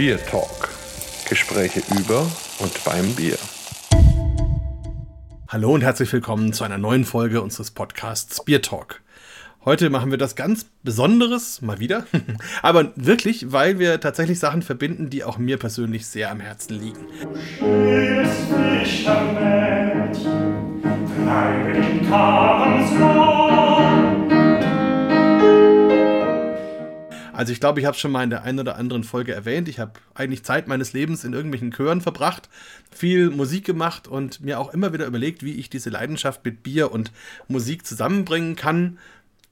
Beer Talk. Gespräche über und beim Bier. Hallo und herzlich willkommen zu einer neuen Folge unseres Podcasts Beer Talk. Heute machen wir das ganz Besonderes, mal wieder. Aber wirklich, weil wir tatsächlich Sachen verbinden, die auch mir persönlich sehr am Herzen liegen. Schönes Fischermädchen, treibe den Also ich glaube, ich habe es schon mal in der einen oder anderen Folge erwähnt. Ich habe eigentlich Zeit meines Lebens in irgendwelchen Chören verbracht, viel Musik gemacht und mir auch immer wieder überlegt, wie ich diese Leidenschaft mit Bier und Musik zusammenbringen kann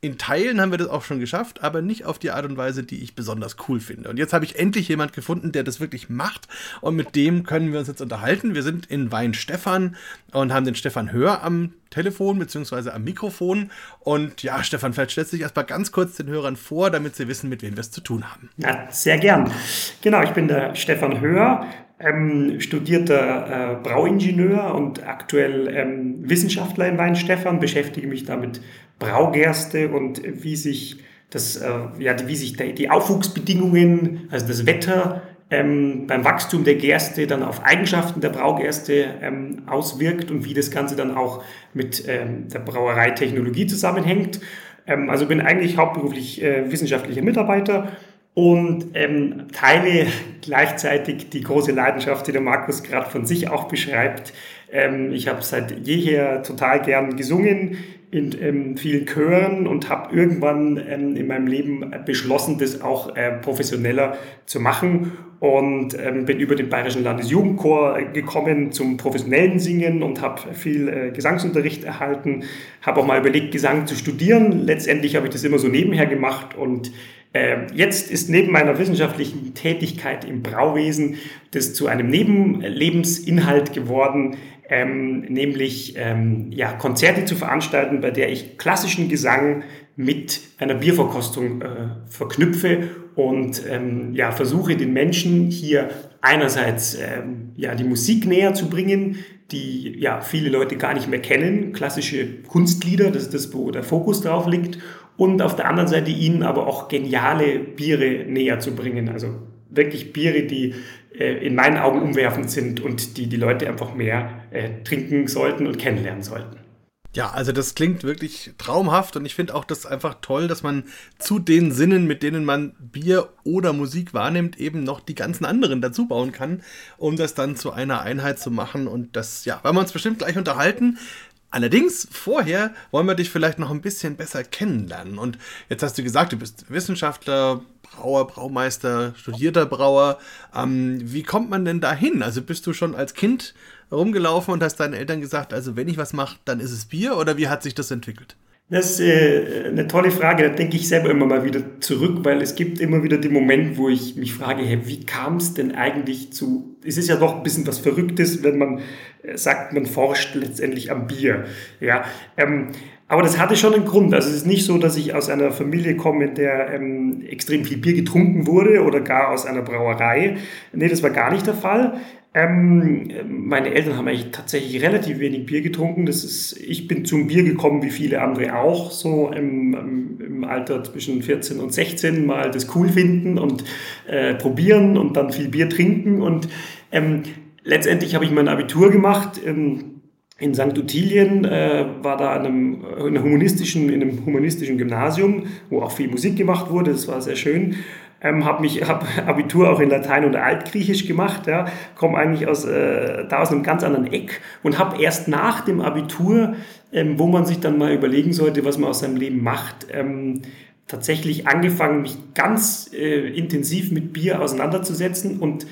in Teilen haben wir das auch schon geschafft, aber nicht auf die Art und Weise, die ich besonders cool finde. Und jetzt habe ich endlich jemand gefunden, der das wirklich macht. Und mit dem können wir uns jetzt unterhalten. Wir sind in Weinstefan und haben den Stefan Hör am Telefon bzw. am Mikrofon. Und ja, Stefan, vielleicht stellst du dich erstmal ganz kurz den Hörern vor, damit sie wissen, mit wem wir es zu tun haben. Ja, sehr gern. Genau, ich bin der Stefan Hör, ähm, studierter äh, Brauingenieur und aktuell ähm, Wissenschaftler in Weinstefan, beschäftige mich damit Braugerste und wie sich das, äh, ja, wie sich die Aufwuchsbedingungen, also das Wetter ähm, beim Wachstum der Gerste dann auf Eigenschaften der Braugerste ähm, auswirkt und wie das Ganze dann auch mit ähm, der Brauereitechnologie zusammenhängt. Ähm, also bin eigentlich hauptberuflich äh, wissenschaftlicher Mitarbeiter und ähm, teile gleichzeitig die große Leidenschaft, die der Markus gerade von sich auch beschreibt. Ähm, ich habe seit jeher total gern gesungen in ähm, vielen Chören und habe irgendwann ähm, in meinem Leben beschlossen, das auch äh, professioneller zu machen und ähm, bin über den Bayerischen Landesjugendchor gekommen zum professionellen Singen und habe viel äh, Gesangsunterricht erhalten, habe auch mal überlegt, Gesang zu studieren. Letztendlich habe ich das immer so nebenher gemacht und äh, Jetzt ist neben meiner wissenschaftlichen Tätigkeit im Brauwesen das zu einem Nebenlebensinhalt geworden, ähm, nämlich ähm, ja, Konzerte zu veranstalten, bei der ich klassischen Gesang mit einer Bierverkostung äh, verknüpfe und ähm, ja, versuche den Menschen hier einerseits ähm, ja, die Musik näher zu bringen, die ja viele Leute gar nicht mehr kennen, klassische Kunstlieder, das ist das, wo der Fokus drauf liegt, und auf der anderen Seite ihnen aber auch geniale Biere näher zu bringen, also wirklich Biere, die äh, in meinen Augen umwerfend sind und die die Leute einfach mehr äh, trinken sollten und kennenlernen sollten. Ja, also das klingt wirklich traumhaft und ich finde auch das einfach toll, dass man zu den Sinnen, mit denen man Bier oder Musik wahrnimmt, eben noch die ganzen anderen dazu bauen kann, um das dann zu einer Einheit zu machen. Und das, ja, werden wir uns bestimmt gleich unterhalten. Allerdings, vorher wollen wir dich vielleicht noch ein bisschen besser kennenlernen. Und jetzt hast du gesagt, du bist Wissenschaftler, Brauer, Braumeister, studierter Brauer. Ähm, wie kommt man denn da hin? Also bist du schon als Kind rumgelaufen und hast deinen Eltern gesagt, also wenn ich was mache, dann ist es Bier? Oder wie hat sich das entwickelt? Das ist äh, eine tolle Frage. Da denke ich selber immer mal wieder zurück, weil es gibt immer wieder den Moment, wo ich mich frage, hey, wie kam es denn eigentlich zu? Es ist ja doch ein bisschen was Verrücktes, wenn man äh, sagt, man forscht letztendlich am Bier. Ja, ähm, aber das hatte schon einen Grund. Also es ist nicht so, dass ich aus einer Familie komme, in der ähm, extrem viel Bier getrunken wurde oder gar aus einer Brauerei. Nee, das war gar nicht der Fall. Ähm, meine Eltern haben eigentlich tatsächlich relativ wenig Bier getrunken. Das ist, ich bin zum Bier gekommen, wie viele andere auch, so im, im Alter zwischen 14 und 16 mal das cool finden und äh, probieren und dann viel Bier trinken. Und ähm, letztendlich habe ich mein Abitur gemacht. Ähm, in St. Ottilien äh, war da in einem, in einem, humanistischen, in einem humanistischen Gymnasium, wo auch viel Musik gemacht wurde. Das war sehr schön ähm, habe mich hab Abitur auch in Latein und Altgriechisch gemacht, ja, komme eigentlich aus äh, da aus einem ganz anderen Eck und habe erst nach dem Abitur, ähm, wo man sich dann mal überlegen sollte, was man aus seinem Leben macht, ähm, tatsächlich angefangen, mich ganz äh, intensiv mit Bier auseinanderzusetzen und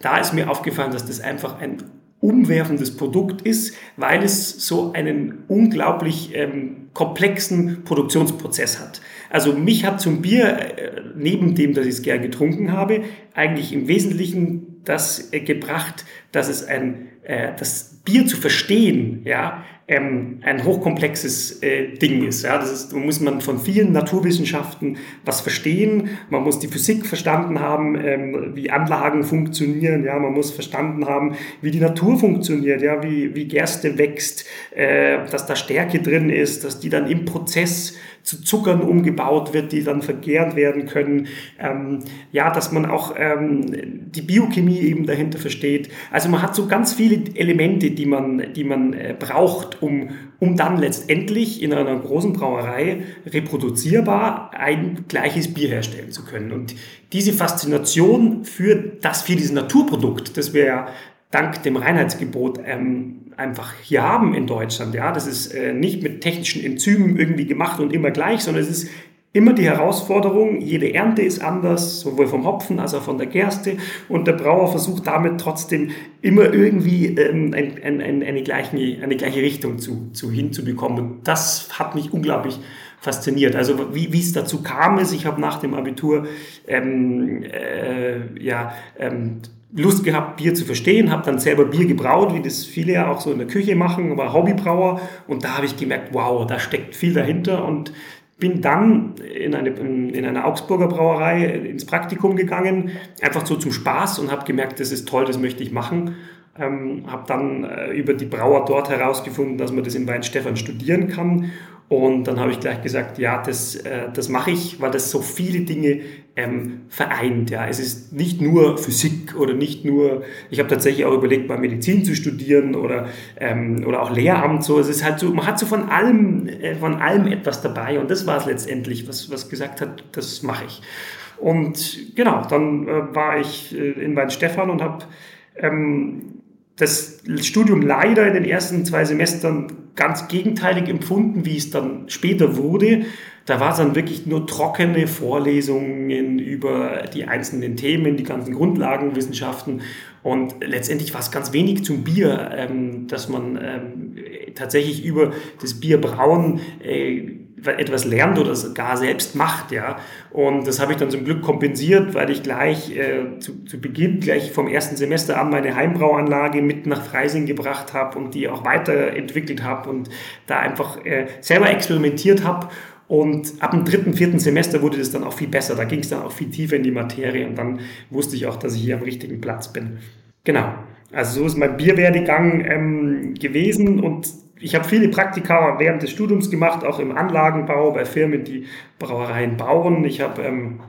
da ist mir aufgefallen, dass das einfach ein umwerfendes Produkt ist, weil es so einen unglaublich ähm, komplexen Produktionsprozess hat. Also mich hat zum Bier, äh, neben dem, dass ich es gern getrunken habe, eigentlich im Wesentlichen das äh, gebracht, dass es ein, äh, das Bier zu verstehen, ja, ähm, ein hochkomplexes äh, Ding ist. Ja? Das ist, muss man von vielen Naturwissenschaften was verstehen. Man muss die Physik verstanden haben, ähm, wie Anlagen funktionieren. Ja? Man muss verstanden haben, wie die Natur funktioniert, ja? wie, wie Gerste wächst, äh, dass da Stärke drin ist, dass die dann im Prozess zu Zuckern umgebaut wird, die dann vergärt werden können. Ähm, ja, dass man auch ähm, die Biochemie eben dahinter versteht. Also man hat so ganz viele Elemente, die man, die man äh, braucht, um, um dann letztendlich in einer großen Brauerei reproduzierbar ein gleiches Bier herstellen zu können. Und diese Faszination für das, für dieses Naturprodukt, das wir ja dank dem Reinheitsgebot ähm, einfach hier haben in Deutschland. Ja, das ist äh, nicht mit technischen Enzymen irgendwie gemacht und immer gleich, sondern es ist immer die Herausforderung, jede Ernte ist anders, sowohl vom Hopfen als auch von der Gerste. Und der Brauer versucht damit trotzdem immer irgendwie ähm, ein, ein, ein, eine, gleiche, eine gleiche Richtung zu, zu hinzubekommen. Und das hat mich unglaublich fasziniert. Also wie, wie es dazu kam, ist, ich habe nach dem Abitur ähm, äh, ja, ähm, Lust gehabt, Bier zu verstehen, habe dann selber Bier gebraut, wie das viele ja auch so in der Küche machen, war Hobbybrauer und da habe ich gemerkt, wow, da steckt viel dahinter und bin dann in eine, in eine Augsburger Brauerei ins Praktikum gegangen, einfach so zum Spaß und habe gemerkt, das ist toll, das möchte ich machen. Ähm, habe dann äh, über die Brauer dort herausgefunden, dass man das in Weinstefan studieren kann und dann habe ich gleich gesagt, ja, das, äh, das mache ich, weil das so viele Dinge ähm, vereint. Ja. Es ist nicht nur Physik oder nicht nur, ich habe tatsächlich auch überlegt, mal Medizin zu studieren oder, ähm, oder auch Lehramt. So. Es ist halt so, man hat so von allem, äh, von allem etwas dabei und das war es letztendlich, was, was gesagt hat, das mache ich. Und genau, dann äh, war ich äh, in Weinstefan und habe ähm, das Studium leider in den ersten zwei Semestern ganz gegenteilig empfunden, wie es dann später wurde. Da war es dann wirklich nur trockene Vorlesungen über die einzelnen Themen, die ganzen Grundlagenwissenschaften. Und letztendlich war es ganz wenig zum Bier, ähm, dass man ähm, tatsächlich über das Bierbrauen äh, etwas lernt oder gar selbst macht, ja. Und das habe ich dann zum Glück kompensiert, weil ich gleich äh, zu, zu Beginn, gleich vom ersten Semester an meine Heimbrauanlage mit nach Freising gebracht habe und die auch weiterentwickelt habe und da einfach äh, selber experimentiert habe. Und ab dem dritten, vierten Semester wurde das dann auch viel besser. Da ging es dann auch viel tiefer in die Materie und dann wusste ich auch, dass ich hier am richtigen Platz bin. Genau. Also so ist mein Bierwerdegang ähm, gewesen und ich habe viele Praktika während des Studiums gemacht, auch im Anlagenbau bei Firmen, die Brauereien bauen. Ich habe ähm,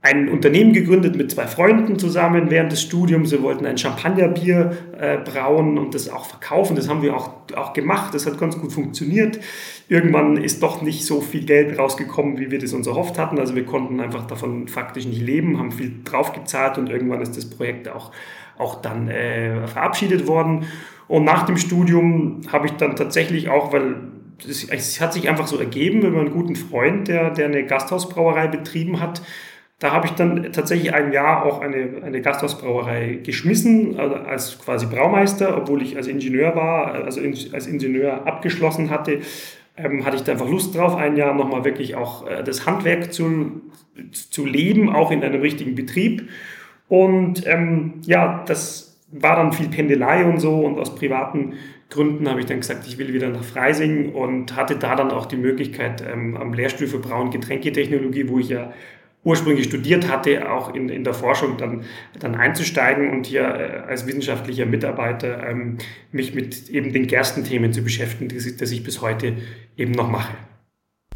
ein Unternehmen gegründet mit zwei Freunden zusammen während des Studiums. Wir wollten ein Champagnerbier äh, brauen und das auch verkaufen. Das haben wir auch, auch gemacht. Das hat ganz gut funktioniert. Irgendwann ist doch nicht so viel Geld rausgekommen, wie wir das uns erhofft hatten. Also wir konnten einfach davon faktisch nicht leben, haben viel draufgezahlt und irgendwann ist das Projekt auch, auch dann äh, verabschiedet worden. Und nach dem Studium habe ich dann tatsächlich auch, weil es, es hat sich einfach so ergeben, wenn man einen guten Freund, der, der eine Gasthausbrauerei betrieben hat, da habe ich dann tatsächlich ein Jahr auch eine, eine Gasthausbrauerei geschmissen, also als quasi Braumeister, obwohl ich als Ingenieur war, also als Ingenieur abgeschlossen hatte, ähm, hatte ich da einfach Lust drauf, ein Jahr nochmal wirklich auch äh, das Handwerk zu, zu leben, auch in einem richtigen Betrieb. Und ähm, ja, das war dann viel Pendelei und so und aus privaten Gründen habe ich dann gesagt, ich will wieder nach Freising und hatte da dann auch die Möglichkeit ähm, am Lehrstuhl für Brau- und Getränketechnologie, wo ich ja ursprünglich studiert hatte, auch in, in der Forschung dann, dann einzusteigen und hier äh, als wissenschaftlicher Mitarbeiter ähm, mich mit eben den Gerstenthemen zu beschäftigen, die, das ich bis heute eben noch mache.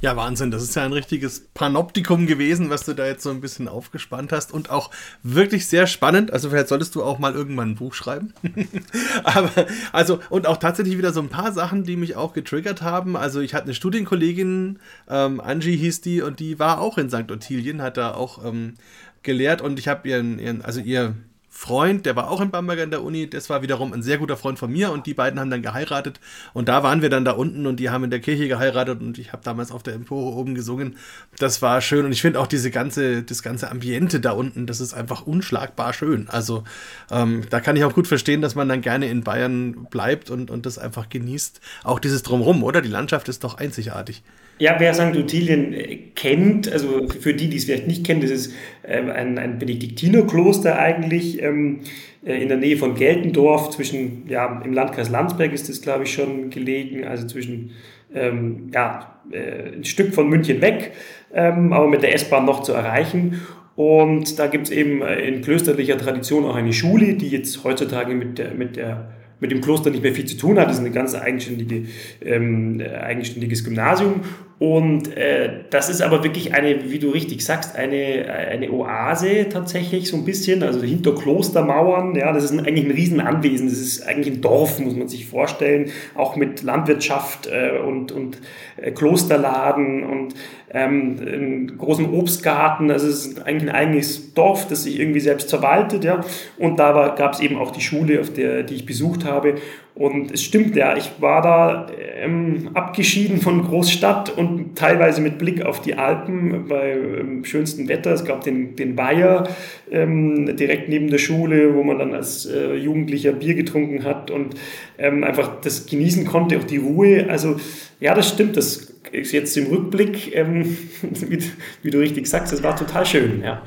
Ja, Wahnsinn. Das ist ja ein richtiges Panoptikum gewesen, was du da jetzt so ein bisschen aufgespannt hast und auch wirklich sehr spannend. Also vielleicht solltest du auch mal irgendwann ein Buch schreiben. Aber, also, und auch tatsächlich wieder so ein paar Sachen, die mich auch getriggert haben. Also ich hatte eine Studienkollegin, ähm, Angie hieß die, und die war auch in St. Ottilien, hat da auch ähm, gelehrt und ich habe ihren, ihren, also ihr Freund, der war auch in Bamberg an der Uni, das war wiederum ein sehr guter Freund von mir und die beiden haben dann geheiratet und da waren wir dann da unten und die haben in der Kirche geheiratet und ich habe damals auf der Empore oben gesungen. Das war schön und ich finde auch diese ganze, das ganze Ambiente da unten, das ist einfach unschlagbar schön. Also ähm, da kann ich auch gut verstehen, dass man dann gerne in Bayern bleibt und, und das einfach genießt. Auch dieses Drumrum, oder? Die Landschaft ist doch einzigartig. Ja, wer St. Ottilien äh, kennt, also für die, die es vielleicht nicht kennen, das ist ähm, ein, ein Benediktinerkloster eigentlich ähm, äh, in der Nähe von Geltendorf, zwischen, ja, im Landkreis Landsberg ist das, glaube ich, schon gelegen, also zwischen, ähm, ja, äh, ein Stück von München weg, ähm, aber mit der S-Bahn noch zu erreichen. Und da gibt es eben in klösterlicher Tradition auch eine Schule, die jetzt heutzutage mit der, mit der mit dem Kloster nicht mehr viel zu tun hat. Das ist ein ganz eigenständige, ähm, eigenständiges Gymnasium. Und äh, das ist aber wirklich eine, wie du richtig sagst, eine, eine Oase tatsächlich so ein bisschen, also hinter Klostermauern. Ja, das ist ein, eigentlich ein Riesenanwesen. Das ist eigentlich ein Dorf, muss man sich vorstellen, auch mit Landwirtschaft äh, und, und äh, Klosterladen und ähm, einen großen Obstgarten. Also es ist eigentlich ein eigenes Dorf, das sich irgendwie selbst verwaltet. Ja. Und da gab es eben auch die Schule, auf der, die ich besucht habe. Und es stimmt ja, ich war da ähm, abgeschieden von Großstadt und teilweise mit Blick auf die Alpen bei ähm, schönstem Wetter. Es gab den, den Weiher ähm, direkt neben der Schule, wo man dann als äh, Jugendlicher Bier getrunken hat und ähm, einfach das genießen konnte, auch die Ruhe. Also ja, das stimmt, das ist jetzt im Rückblick, ähm, wie, wie, du richtig sagst, das war total schön. Ja.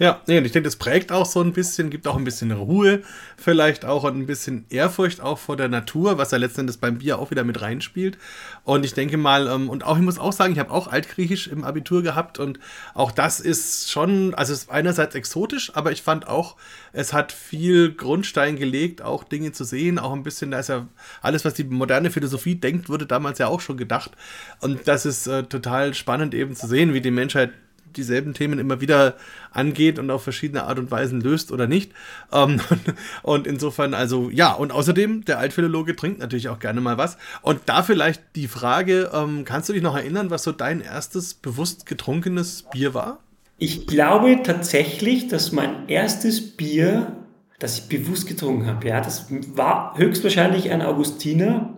Ja, nee, und ich denke, das prägt auch so ein bisschen, gibt auch ein bisschen Ruhe, vielleicht auch und ein bisschen Ehrfurcht auch vor der Natur, was ja letztendlich beim Bier auch wieder mit reinspielt. Und ich denke mal, ähm, und auch, ich muss auch sagen, ich habe auch Altgriechisch im Abitur gehabt und auch das ist schon, also es ist einerseits exotisch, aber ich fand auch, es hat viel Grundstein gelegt, auch Dinge zu sehen, auch ein bisschen, da ist ja alles, was die moderne Philosophie denkt, wurde damals ja auch schon gedacht. Und das ist äh, total spannend eben zu sehen, wie die Menschheit dieselben Themen immer wieder angeht und auf verschiedene Art und Weisen löst oder nicht. Ähm, und insofern, also ja, und außerdem, der Altphilologe trinkt natürlich auch gerne mal was. Und da vielleicht die Frage, ähm, kannst du dich noch erinnern, was so dein erstes bewusst getrunkenes Bier war? Ich glaube tatsächlich, dass mein erstes Bier, das ich bewusst getrunken habe, ja, das war höchstwahrscheinlich ein Augustiner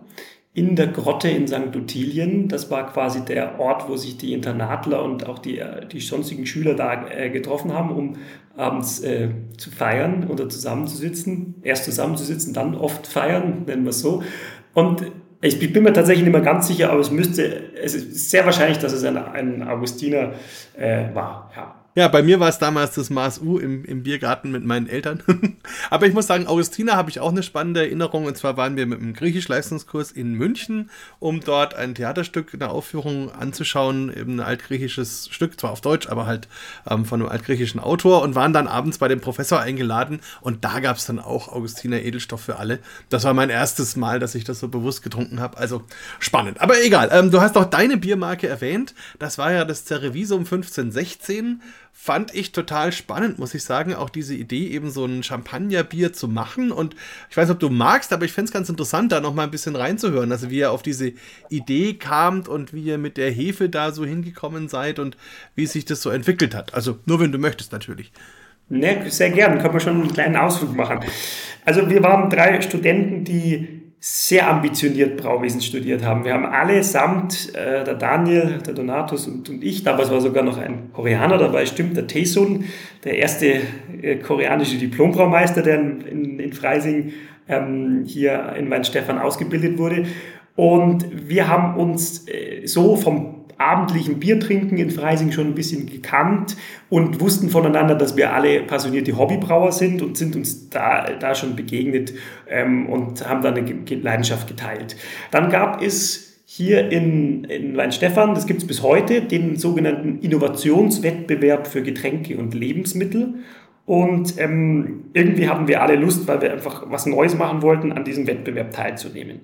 in der Grotte in St. Ottilien. Das war quasi der Ort, wo sich die Internatler und auch die, äh, die sonstigen Schüler da äh, getroffen haben, um abends äh, zu feiern oder zusammenzusitzen. Erst zusammenzusitzen, dann oft feiern, nennen wir es so. Und ich bin mir tatsächlich nicht mehr ganz sicher, aber es müsste, es ist sehr wahrscheinlich, dass es ein, ein Augustiner äh, war. Ja. Ja, bei mir war es damals das Maß U im, im Biergarten mit meinen Eltern. Aber ich muss sagen, Augustina habe ich auch eine spannende Erinnerung. Und zwar waren wir mit einem Griechisch-Leistungskurs in München, um dort ein Theaterstück, eine Aufführung anzuschauen, eben ein altgriechisches Stück, zwar auf Deutsch, aber halt ähm, von einem altgriechischen Autor und waren dann abends bei dem Professor eingeladen. Und da gab es dann auch Augustiner Edelstoff für alle. Das war mein erstes Mal, dass ich das so bewusst getrunken habe. Also spannend. Aber egal, ähm, du hast auch deine Biermarke erwähnt. Das war ja das Cerevisum 1516 fand ich total spannend, muss ich sagen, auch diese Idee, eben so ein Champagnerbier zu machen. Und ich weiß nicht, ob du magst, aber ich fände es ganz interessant, da nochmal ein bisschen reinzuhören. Also wie ihr auf diese Idee kamt und wie ihr mit der Hefe da so hingekommen seid und wie sich das so entwickelt hat. Also nur wenn du möchtest natürlich. Ne, sehr gern, können wir schon einen kleinen Ausflug machen. Also wir waren drei Studenten, die sehr ambitioniert Brauwesen studiert haben. Wir haben allesamt, äh, der Daniel, der Donatus und, und ich, damals war sogar noch ein Koreaner dabei, stimmt, der Taesun, der erste äh, koreanische Diplombraumeister, der in, in, in Freising ähm, hier in Weinstefan ausgebildet wurde. Und wir haben uns äh, so vom abendlichen Biertrinken in Freising schon ein bisschen gekannt und wussten voneinander, dass wir alle passionierte Hobbybrauer sind und sind uns da, da schon begegnet ähm, und haben dann eine Leidenschaft geteilt. Dann gab es hier in, in Weinstefan, das gibt es bis heute, den sogenannten Innovationswettbewerb für Getränke und Lebensmittel. Und ähm, irgendwie hatten wir alle Lust, weil wir einfach was Neues machen wollten, an diesem Wettbewerb teilzunehmen.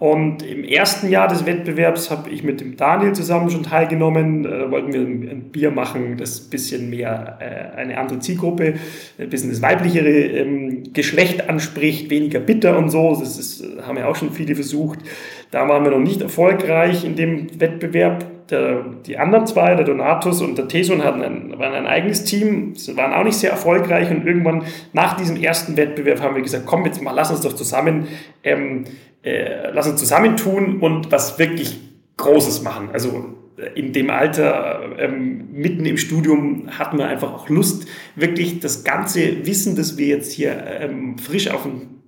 Und im ersten Jahr des Wettbewerbs habe ich mit dem Daniel zusammen schon teilgenommen. Da wollten wir ein Bier machen, das ein bisschen mehr äh, eine andere Zielgruppe, ein bisschen das weiblichere ähm, Geschlecht anspricht, weniger bitter und so. Das ist, haben ja auch schon viele versucht. Da waren wir noch nicht erfolgreich in dem Wettbewerb. Die anderen zwei, der Donatus und der Teson, hatten ein, waren ein eigenes Team, sie waren auch nicht sehr erfolgreich und irgendwann nach diesem ersten Wettbewerb haben wir gesagt, komm jetzt mal, lass uns doch zusammen ähm, äh, lass uns zusammentun und was wirklich Großes machen. Also äh, in dem Alter, ähm, mitten im Studium, hatten wir einfach auch Lust, wirklich das ganze Wissen, das wir jetzt hier ähm, frisch auf dem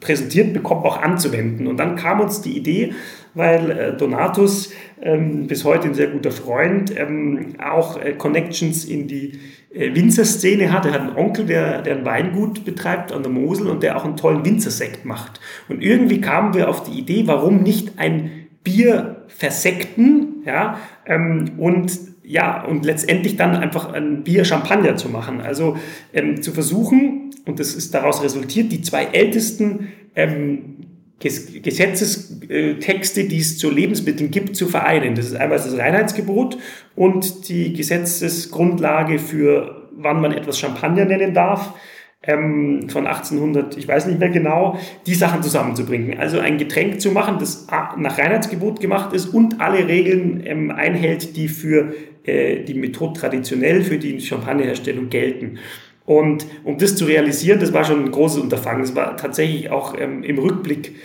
präsentiert bekommt, auch anzuwenden. Und dann kam uns die Idee, weil äh, Donatus, ähm, bis heute ein sehr guter Freund, ähm, auch äh, Connections in die Winzerszene hat. Er hat einen Onkel, der, der ein Weingut betreibt an der Mosel und der auch einen tollen Winzersekt macht. Und irgendwie kamen wir auf die Idee, warum nicht ein Bier versekten ja, ähm, und ja, und letztendlich dann einfach ein Bier Champagner zu machen. Also ähm, zu versuchen, und das ist daraus resultiert, die zwei ältesten ähm, Gesetzestexte, die es zu Lebensmitteln gibt, zu vereinen. Das ist einmal das Reinheitsgebot und die Gesetzesgrundlage für, wann man etwas Champagner nennen darf, ähm, von 1800, ich weiß nicht mehr genau, die Sachen zusammenzubringen. Also ein Getränk zu machen, das nach Reinheitsgebot gemacht ist und alle Regeln ähm, einhält, die für äh, die Methode traditionell für die Champagnerherstellung gelten. Und um das zu realisieren, das war schon ein großes Unterfangen. Es war tatsächlich auch ähm, im Rückblick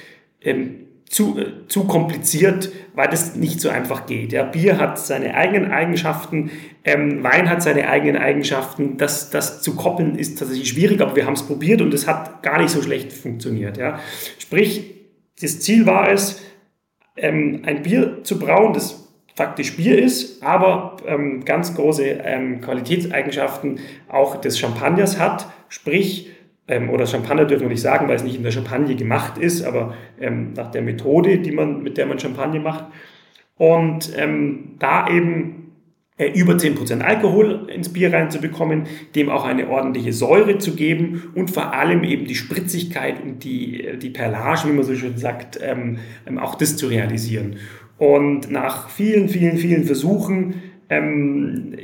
ähm, zu, äh, zu kompliziert, weil das nicht so einfach geht. Ja, Bier hat seine eigenen Eigenschaften, ähm, Wein hat seine eigenen Eigenschaften. Das, das zu koppeln ist tatsächlich schwierig, aber wir haben es probiert und es hat gar nicht so schlecht funktioniert. Ja. Sprich, das Ziel war es, ähm, ein Bier zu brauen, das faktisch Bier ist, aber ähm, ganz große ähm, Qualitätseigenschaften auch des Champagners hat, sprich, ähm, oder Champagner dürfen wir nicht sagen, weil es nicht in der Champagne gemacht ist, aber ähm, nach der Methode, die man, mit der man Champagner macht. Und ähm, da eben äh, über 10% Alkohol ins Bier reinzubekommen, dem auch eine ordentliche Säure zu geben und vor allem eben die Spritzigkeit und die, äh, die Perlage, wie man so schön sagt, ähm, auch das zu realisieren. Und nach vielen, vielen, vielen Versuchen ähm,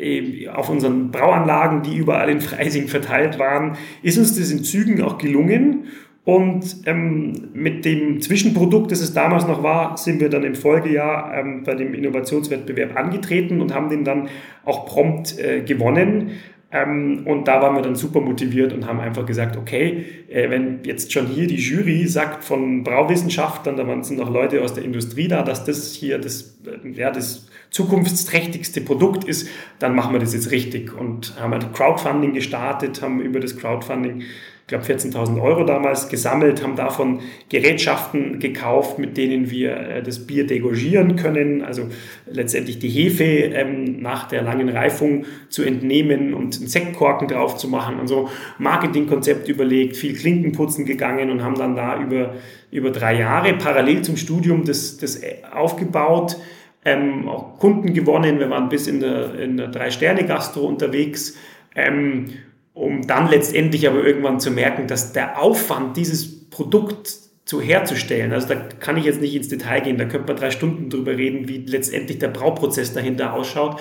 auf unseren Brauanlagen, die überall in Freising verteilt waren, ist uns das in Zügen auch gelungen. Und ähm, mit dem Zwischenprodukt, das es damals noch war, sind wir dann im Folgejahr ähm, bei dem Innovationswettbewerb angetreten und haben den dann auch prompt äh, gewonnen. Ähm, und da waren wir dann super motiviert und haben einfach gesagt, okay, äh, wenn jetzt schon hier die Jury sagt von Brauwissenschaftlern, da sind noch Leute aus der Industrie da, dass das hier das, äh, ja, das zukunftsträchtigste Produkt ist, dann machen wir das jetzt richtig. Und haben halt Crowdfunding gestartet, haben über das Crowdfunding glaube 14.000 Euro damals gesammelt, haben davon Gerätschaften gekauft, mit denen wir äh, das Bier degorgieren können, also letztendlich die Hefe ähm, nach der langen Reifung zu entnehmen und einen Sektkorken drauf zu machen und so Marketingkonzept überlegt, viel Klinkenputzen gegangen und haben dann da über, über drei Jahre parallel zum Studium das, das äh, aufgebaut. Ähm, auch Kunden gewonnen, wir waren bis in der, in der Drei-Sterne-Gastro unterwegs. Ähm, um dann letztendlich aber irgendwann zu merken, dass der Aufwand, dieses Produkt zu herzustellen, also da kann ich jetzt nicht ins Detail gehen, da könnte man drei Stunden drüber reden, wie letztendlich der Brauprozess dahinter ausschaut,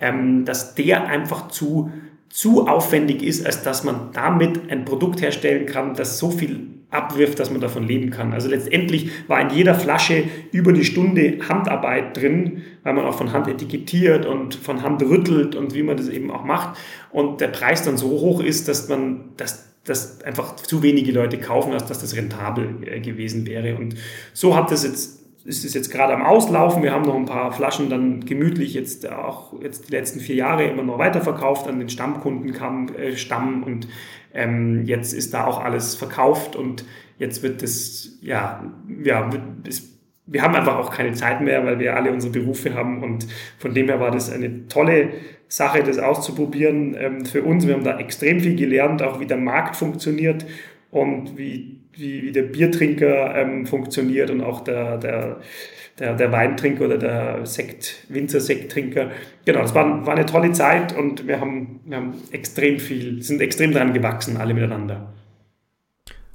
ähm, dass der einfach zu, zu aufwendig ist, als dass man damit ein Produkt herstellen kann, das so viel abwirft, dass man davon leben kann. Also letztendlich war in jeder Flasche über die Stunde Handarbeit drin, weil man auch von Hand etikettiert und von Hand rüttelt und wie man das eben auch macht. Und der Preis dann so hoch ist, dass man das dass einfach zu wenige Leute kaufen, als dass das rentabel äh, gewesen wäre. Und so hat das jetzt ist es jetzt gerade am Auslaufen. Wir haben noch ein paar Flaschen dann gemütlich jetzt auch jetzt die letzten vier Jahre immer noch weiterverkauft an den Stammkunden kam äh, Stamm und ähm, jetzt ist da auch alles verkauft und jetzt wird das, ja, ja, ist, wir haben einfach auch keine Zeit mehr, weil wir alle unsere Berufe haben und von dem her war das eine tolle Sache, das auszuprobieren ähm, für uns. Wir haben da extrem viel gelernt, auch wie der Markt funktioniert und wie, wie, wie der Biertrinker ähm, funktioniert und auch der, der der, der Weintrinker oder der Sekt, Winzersekttrinker. Genau, das war, war eine tolle Zeit und wir haben, wir haben extrem viel, sind extrem dran gewachsen, alle miteinander.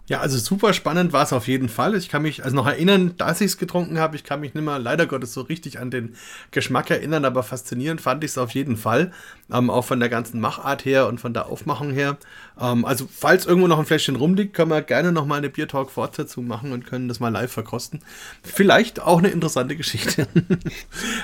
Ja, also super spannend war es auf jeden Fall. Ich kann mich also noch erinnern, dass ich es getrunken habe. Ich kann mich nicht mehr leider Gottes so richtig an den Geschmack erinnern, aber faszinierend fand ich es auf jeden Fall. Ähm, auch von der ganzen Machart her und von der Aufmachung her. Ähm, also, falls irgendwo noch ein Fläschchen rumliegt, können wir gerne noch mal eine Bier Talk Fort dazu machen und können das mal live verkosten. Vielleicht auch eine interessante Geschichte.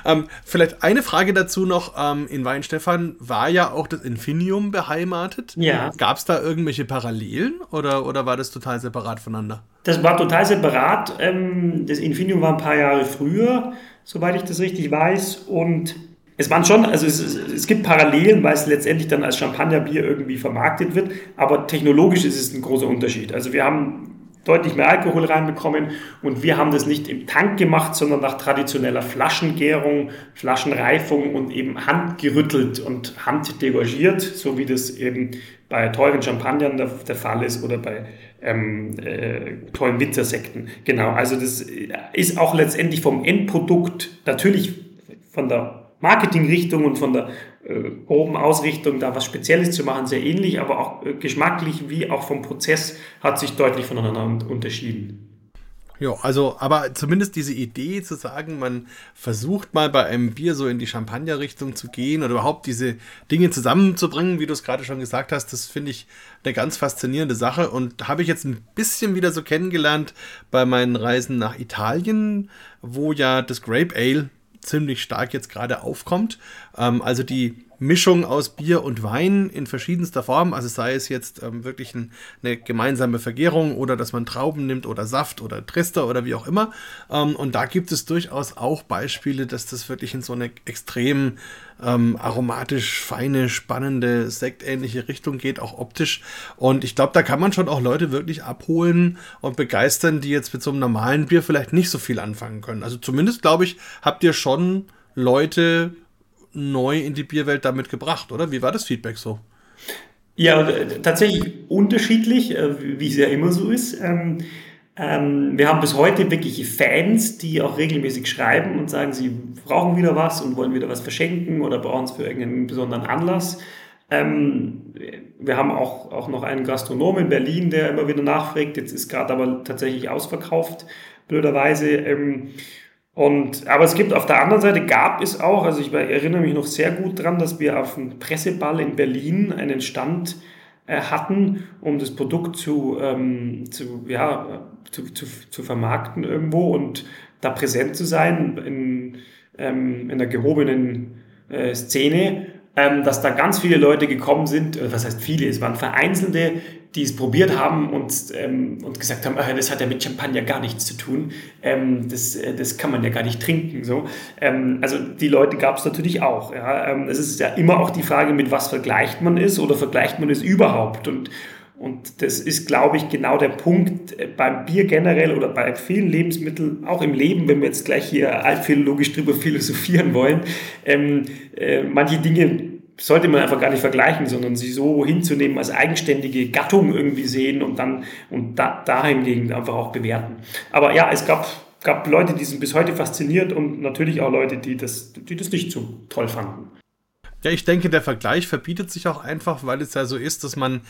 ähm, vielleicht eine Frage dazu noch. Ähm, in Weinstefan war ja auch das Infinium beheimatet. Ja. Gab es da irgendwelche Parallelen oder, oder war das total separat voneinander? Das war total separat. Ähm, das Infinium war ein paar Jahre früher, soweit ich das richtig weiß. Und es waren schon, also es, es, gibt Parallelen, weil es letztendlich dann als Champagnerbier irgendwie vermarktet wird, aber technologisch ist es ein großer Unterschied. Also wir haben deutlich mehr Alkohol reinbekommen. Und wir haben das nicht im Tank gemacht, sondern nach traditioneller Flaschengärung, Flaschenreifung und eben handgerüttelt und handdegorgiert, so wie das eben bei teuren Champagnern der, der Fall ist oder bei ähm, äh, tollen Winzersekten. Genau, also das ist auch letztendlich vom Endprodukt natürlich von der Marketingrichtung und von der äh, groben Ausrichtung, da was Spezielles zu machen, sehr ähnlich, aber auch äh, geschmacklich wie auch vom Prozess hat sich deutlich voneinander unterschieden. Ja, also, aber zumindest diese Idee zu sagen, man versucht mal bei einem Bier so in die Champagner-Richtung zu gehen oder überhaupt diese Dinge zusammenzubringen, wie du es gerade schon gesagt hast, das finde ich eine ganz faszinierende Sache und habe ich jetzt ein bisschen wieder so kennengelernt bei meinen Reisen nach Italien, wo ja das Grape Ale ziemlich stark jetzt gerade aufkommt. Ähm, also die Mischung aus Bier und Wein in verschiedenster Form, also sei es jetzt ähm, wirklich ein, eine gemeinsame Vergärung oder dass man Trauben nimmt oder Saft oder Trister oder wie auch immer. Ähm, und da gibt es durchaus auch Beispiele, dass das wirklich in so eine extrem ähm, aromatisch feine, spannende, sektähnliche Richtung geht, auch optisch. Und ich glaube, da kann man schon auch Leute wirklich abholen und begeistern, die jetzt mit so einem normalen Bier vielleicht nicht so viel anfangen können. Also zumindest, glaube ich, habt ihr schon Leute neu in die Bierwelt damit gebracht, oder? Wie war das Feedback so? Ja, tatsächlich unterschiedlich, äh, wie es ja immer so ist. Ähm, ähm, wir haben bis heute wirklich Fans, die auch regelmäßig schreiben und sagen, sie brauchen wieder was und wollen wieder was verschenken oder brauchen es für irgendeinen besonderen Anlass. Ähm, wir haben auch, auch noch einen Gastronom in Berlin, der immer wieder nachfragt. Jetzt ist gerade aber tatsächlich ausverkauft, blöderweise. Und, aber es gibt auf der anderen Seite gab es auch, also ich erinnere mich noch sehr gut dran, dass wir auf dem Presseball in Berlin einen Stand äh, hatten, um das Produkt zu, ähm, zu, ja, zu, zu, zu vermarkten irgendwo und da präsent zu sein in, ähm, in der gehobenen äh, Szene, ähm, dass da ganz viele Leute gekommen sind, äh, was heißt viele, es waren vereinzelte, die es probiert haben und, ähm, und gesagt haben, ah, das hat ja mit Champagner gar nichts zu tun, ähm, das, äh, das kann man ja gar nicht trinken. So. Ähm, also die Leute gab es natürlich auch. Ja. Ähm, es ist ja immer auch die Frage, mit was vergleicht man es oder vergleicht man es überhaupt. Und, und das ist, glaube ich, genau der Punkt äh, beim Bier generell oder bei vielen Lebensmitteln, auch im Leben, wenn wir jetzt gleich hier altphilologisch drüber philosophieren wollen. Ähm, äh, manche Dinge sollte man einfach gar nicht vergleichen, sondern sie so hinzunehmen als eigenständige Gattung irgendwie sehen und dann und da, dahingegen einfach auch bewerten. Aber ja, es gab, gab Leute, die sind bis heute fasziniert und natürlich auch Leute, die das, die das nicht so toll fanden. Ja, ich denke, der Vergleich verbietet sich auch einfach, weil es ja so ist, dass man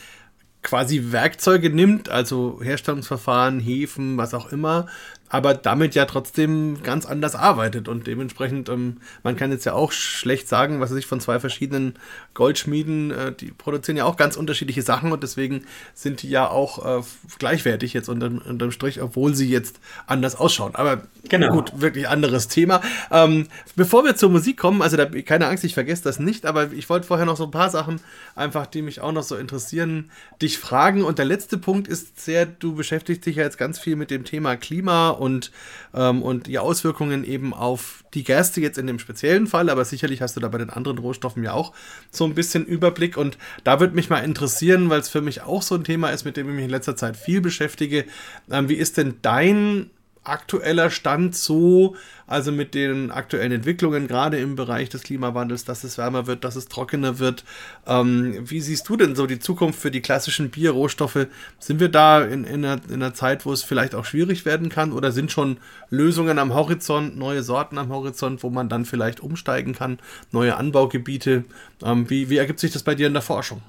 quasi Werkzeuge nimmt, also Herstellungsverfahren, Hefen, was auch immer, aber damit ja trotzdem ganz anders arbeitet und dementsprechend, ähm, man kann jetzt ja auch schlecht sagen, was weiß ich, von zwei verschiedenen Goldschmieden, äh, die produzieren ja auch ganz unterschiedliche Sachen und deswegen sind die ja auch äh, gleichwertig jetzt unterm, unterm Strich, obwohl sie jetzt anders ausschauen. Aber genau. gut, wirklich anderes Thema. Ähm, bevor wir zur Musik kommen, also da, keine Angst, ich vergesse das nicht, aber ich wollte vorher noch so ein paar Sachen einfach, die mich auch noch so interessieren, dich fragen. Und der letzte Punkt ist sehr, du beschäftigst dich ja jetzt ganz viel mit dem Thema Klima und, ähm, und die Auswirkungen eben auf die Gerste jetzt in dem speziellen Fall, aber sicherlich hast du da bei den anderen Rohstoffen ja auch so ein bisschen Überblick und da würde mich mal interessieren, weil es für mich auch so ein Thema ist, mit dem ich mich in letzter Zeit viel beschäftige. Ähm, wie ist denn dein aktueller Stand so, also mit den aktuellen Entwicklungen, gerade im Bereich des Klimawandels, dass es wärmer wird, dass es trockener wird. Ähm, wie siehst du denn so die Zukunft für die klassischen Bierrohstoffe? Sind wir da in, in, einer, in einer Zeit, wo es vielleicht auch schwierig werden kann oder sind schon Lösungen am Horizont, neue Sorten am Horizont, wo man dann vielleicht umsteigen kann, neue Anbaugebiete? Ähm, wie, wie ergibt sich das bei dir in der Forschung?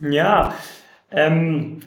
Ja, ähm,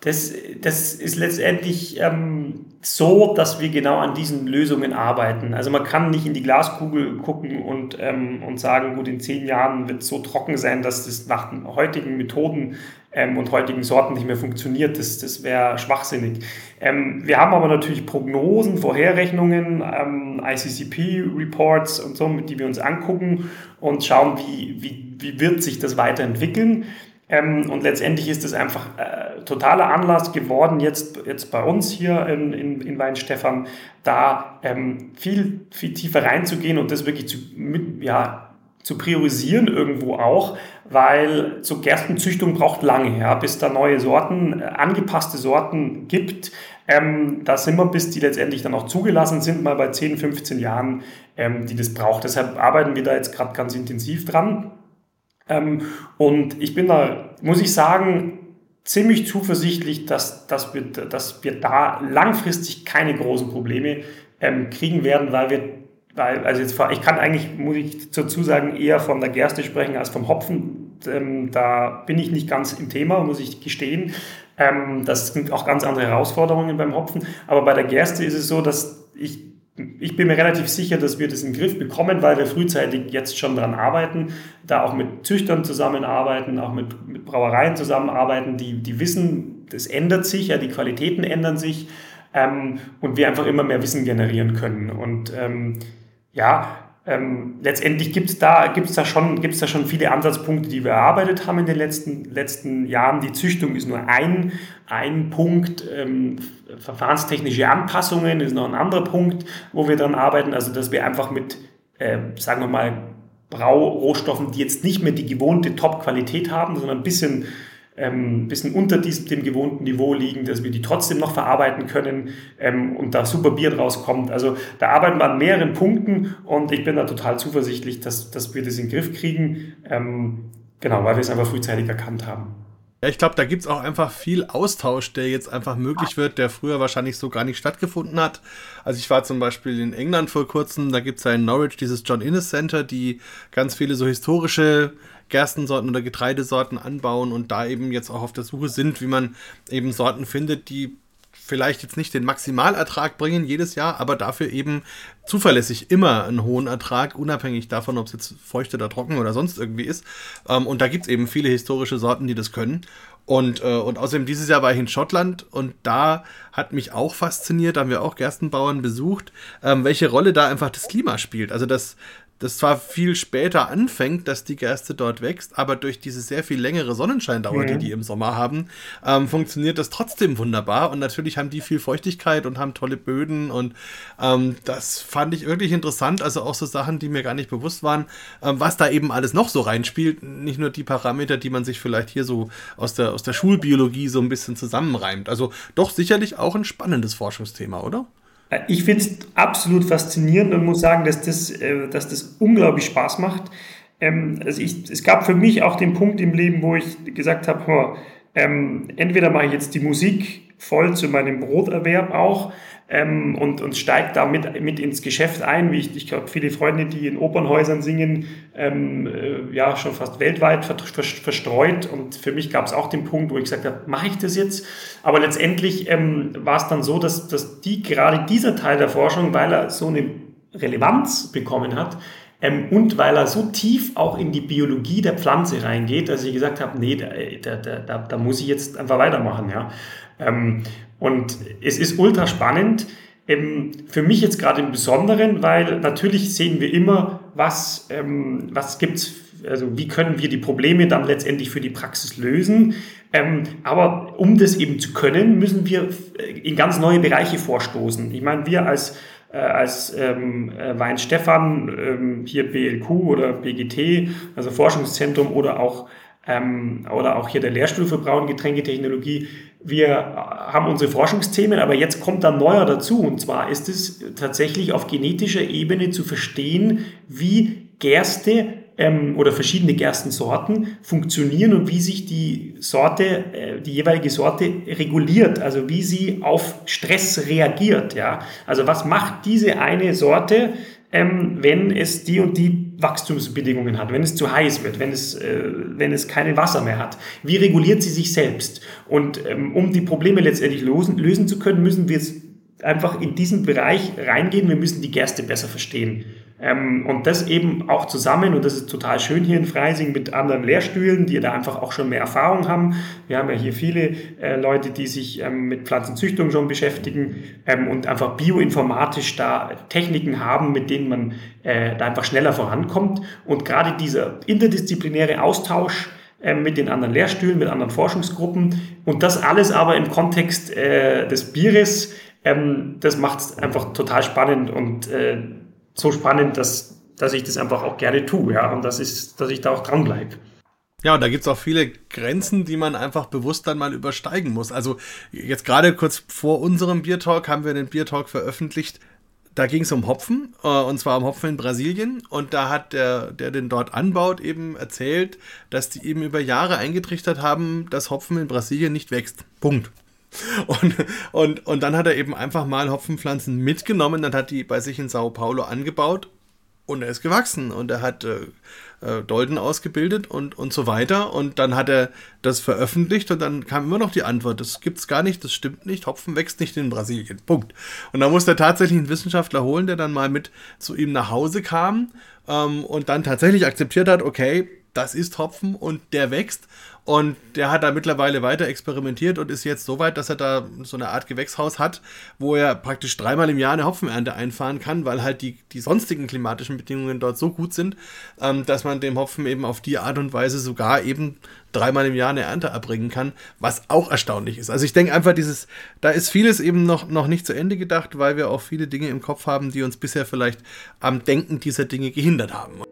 das, das ist letztendlich ähm, so, dass wir genau an diesen Lösungen arbeiten. Also man kann nicht in die Glaskugel gucken und, ähm, und sagen, gut, in zehn Jahren wird es so trocken sein, dass das nach den heutigen Methoden ähm, und heutigen Sorten nicht mehr funktioniert. Das, das wäre schwachsinnig. Ähm, wir haben aber natürlich Prognosen, Vorherrechnungen, ähm, ICCP-Reports und so, die wir uns angucken und schauen, wie, wie, wie wird sich das weiterentwickeln. Ähm, und letztendlich ist es einfach äh, totaler Anlass geworden, jetzt, jetzt bei uns hier in, in, in Weinstefan, da ähm, viel, viel tiefer reinzugehen und das wirklich zu, mit, ja, zu priorisieren irgendwo auch, weil so Gerstenzüchtung braucht lange, ja, bis da neue Sorten, äh, angepasste Sorten gibt. Ähm, da sind wir, bis die letztendlich dann auch zugelassen sind, mal bei 10, 15 Jahren, ähm, die das braucht. Deshalb arbeiten wir da jetzt gerade ganz intensiv dran. Ähm, und ich bin da, muss ich sagen, ziemlich zuversichtlich, dass, dass, wir, dass wir da langfristig keine großen Probleme ähm, kriegen werden, weil wir weil, also jetzt, ich kann eigentlich, muss ich dazu sagen, eher von der Gerste sprechen als vom Hopfen. Ähm, da bin ich nicht ganz im Thema, muss ich gestehen. Ähm, das sind auch ganz andere Herausforderungen beim Hopfen. Aber bei der Gerste ist es so, dass ich, ich bin mir relativ sicher, dass wir das in den Griff bekommen, weil wir frühzeitig jetzt schon daran arbeiten, da auch mit Züchtern zusammenarbeiten, auch mit, mit Brauereien zusammenarbeiten, die, die wissen, das ändert sich, ja, die Qualitäten ändern sich ähm, und wir einfach immer mehr Wissen generieren können. Und ähm, ja, ähm, letztendlich gibt es da, gibt's da, schon, gibt's da schon viele Ansatzpunkte, die wir erarbeitet haben in den letzten, letzten Jahren. Die Züchtung ist nur ein, ein Punkt. Ähm, verfahrenstechnische Anpassungen ist noch ein anderer Punkt, wo wir dann arbeiten. Also, dass wir einfach mit, äh, sagen wir mal, Braurohstoffen, die jetzt nicht mehr die gewohnte Top-Qualität haben, sondern ein bisschen ein bisschen unter diesem, dem gewohnten Niveau liegen, dass wir die trotzdem noch verarbeiten können ähm, und da super Bier draus kommt. Also da arbeiten wir an mehreren Punkten und ich bin da total zuversichtlich, dass, dass wir das in den Griff kriegen. Ähm, genau, weil wir es einfach frühzeitig erkannt haben. Ja, ich glaube, da gibt es auch einfach viel Austausch, der jetzt einfach möglich wird, der früher wahrscheinlich so gar nicht stattgefunden hat. Also ich war zum Beispiel in England vor kurzem, da gibt es ja in Norwich dieses John Innes Center, die ganz viele so historische Gerstensorten oder Getreidesorten anbauen und da eben jetzt auch auf der Suche sind, wie man eben Sorten findet, die vielleicht jetzt nicht den Maximalertrag bringen jedes Jahr, aber dafür eben zuverlässig immer einen hohen Ertrag, unabhängig davon, ob es jetzt feucht oder trocken oder sonst irgendwie ist. Ähm, und da gibt es eben viele historische Sorten, die das können. Und, äh, und außerdem dieses Jahr war ich in Schottland und da hat mich auch fasziniert, da haben wir auch Gerstenbauern besucht, ähm, welche Rolle da einfach das Klima spielt. Also das, das zwar viel später anfängt, dass die Gerste dort wächst, aber durch diese sehr viel längere Sonnenscheindauer, mhm. die die im Sommer haben, ähm, funktioniert das trotzdem wunderbar. Und natürlich haben die viel Feuchtigkeit und haben tolle Böden. Und ähm, das fand ich wirklich interessant. Also auch so Sachen, die mir gar nicht bewusst waren, ähm, was da eben alles noch so reinspielt. Nicht nur die Parameter, die man sich vielleicht hier so aus der, aus der Schulbiologie so ein bisschen zusammenreimt. Also doch sicherlich auch ein spannendes Forschungsthema, oder? Ich finde es absolut faszinierend und muss sagen, dass das, äh, dass das unglaublich Spaß macht. Ähm, also ich, es gab für mich auch den Punkt im Leben, wo ich gesagt habe, ähm, entweder mache ich jetzt die Musik voll zu meinem Broterwerb auch ähm, und, und steigt da mit, mit ins Geschäft ein. Wie ich, ich glaube, viele Freunde, die in Opernhäusern singen, ähm, äh, ja, schon fast weltweit verstreut. Und für mich gab es auch den Punkt, wo ich gesagt habe, mache ich das jetzt? Aber letztendlich ähm, war es dann so, dass, dass die, gerade dieser Teil der Forschung, weil er so eine Relevanz bekommen hat, ähm, und weil er so tief auch in die Biologie der Pflanze reingeht, dass ich gesagt habe, nee, da, da, da, da muss ich jetzt einfach weitermachen. Ja. Ähm, und es ist ultra spannend. Ähm, für mich jetzt gerade im Besonderen, weil natürlich sehen wir immer, was, ähm, was gibt's, also wie können wir die Probleme dann letztendlich für die Praxis lösen. Ähm, aber um das eben zu können, müssen wir in ganz neue Bereiche vorstoßen. Ich meine, wir als äh, als ähm, äh, Wein Stefan, ähm, hier BLQ oder BGT, also Forschungszentrum oder auch ähm, oder auch hier der Lehrstuhl für Braun Getränketechnologie. Wir haben unsere Forschungsthemen, aber jetzt kommt dann neuer dazu. Und zwar ist es tatsächlich auf genetischer Ebene zu verstehen, wie Gerste ähm, oder verschiedene Gerstensorten funktionieren und wie sich die Sorte, äh, die jeweilige Sorte reguliert, also wie sie auf Stress reagiert. Ja? Also was macht diese eine Sorte, ähm, wenn es die und die Wachstumsbedingungen hat, wenn es zu heiß wird, wenn es, äh, wenn es keine Wasser mehr hat. Wie reguliert sie sich selbst? Und ähm, um die Probleme letztendlich lösen, lösen zu können, müssen wir einfach in diesen Bereich reingehen. Wir müssen die Gerste besser verstehen. Ähm, und das eben auch zusammen, und das ist total schön hier in Freising mit anderen Lehrstühlen, die da einfach auch schon mehr Erfahrung haben. Wir haben ja hier viele äh, Leute, die sich ähm, mit Pflanzenzüchtung schon beschäftigen ähm, und einfach bioinformatisch da Techniken haben, mit denen man äh, da einfach schneller vorankommt. Und gerade dieser interdisziplinäre Austausch, äh, mit den anderen Lehrstühlen, mit anderen Forschungsgruppen und das alles aber im Kontext äh, des Bieres, ähm, das macht es einfach total spannend und äh, so spannend, dass, dass ich das einfach auch gerne tue, ja, und das ist, dass ich da auch dranbleibe. Ja, und da gibt es auch viele Grenzen, die man einfach bewusst dann mal übersteigen muss. Also jetzt gerade kurz vor unserem Biertalk haben wir den Biertalk veröffentlicht. Da ging es um Hopfen, äh, und zwar um Hopfen in Brasilien. Und da hat der, der den dort anbaut, eben erzählt, dass die eben über Jahre eingetrichtert haben, dass Hopfen in Brasilien nicht wächst. Punkt. Und, und, und dann hat er eben einfach mal Hopfenpflanzen mitgenommen, dann hat die bei sich in Sao Paulo angebaut und er ist gewachsen und er hat äh, äh, Dolden ausgebildet und, und so weiter. Und dann hat er das veröffentlicht und dann kam immer noch die Antwort, das gibt's gar nicht, das stimmt nicht, Hopfen wächst nicht in Brasilien. Punkt. Und da musste er tatsächlich einen Wissenschaftler holen, der dann mal mit zu ihm nach Hause kam ähm, und dann tatsächlich akzeptiert hat, okay, das ist Hopfen und der wächst. Und der hat da mittlerweile weiter experimentiert und ist jetzt so weit, dass er da so eine Art Gewächshaus hat, wo er praktisch dreimal im Jahr eine Hopfenernte einfahren kann, weil halt die, die sonstigen klimatischen Bedingungen dort so gut sind, ähm, dass man dem Hopfen eben auf die Art und Weise sogar eben dreimal im Jahr eine Ernte erbringen kann, was auch erstaunlich ist. Also ich denke einfach, dieses, da ist vieles eben noch, noch nicht zu Ende gedacht, weil wir auch viele Dinge im Kopf haben, die uns bisher vielleicht am Denken dieser Dinge gehindert haben.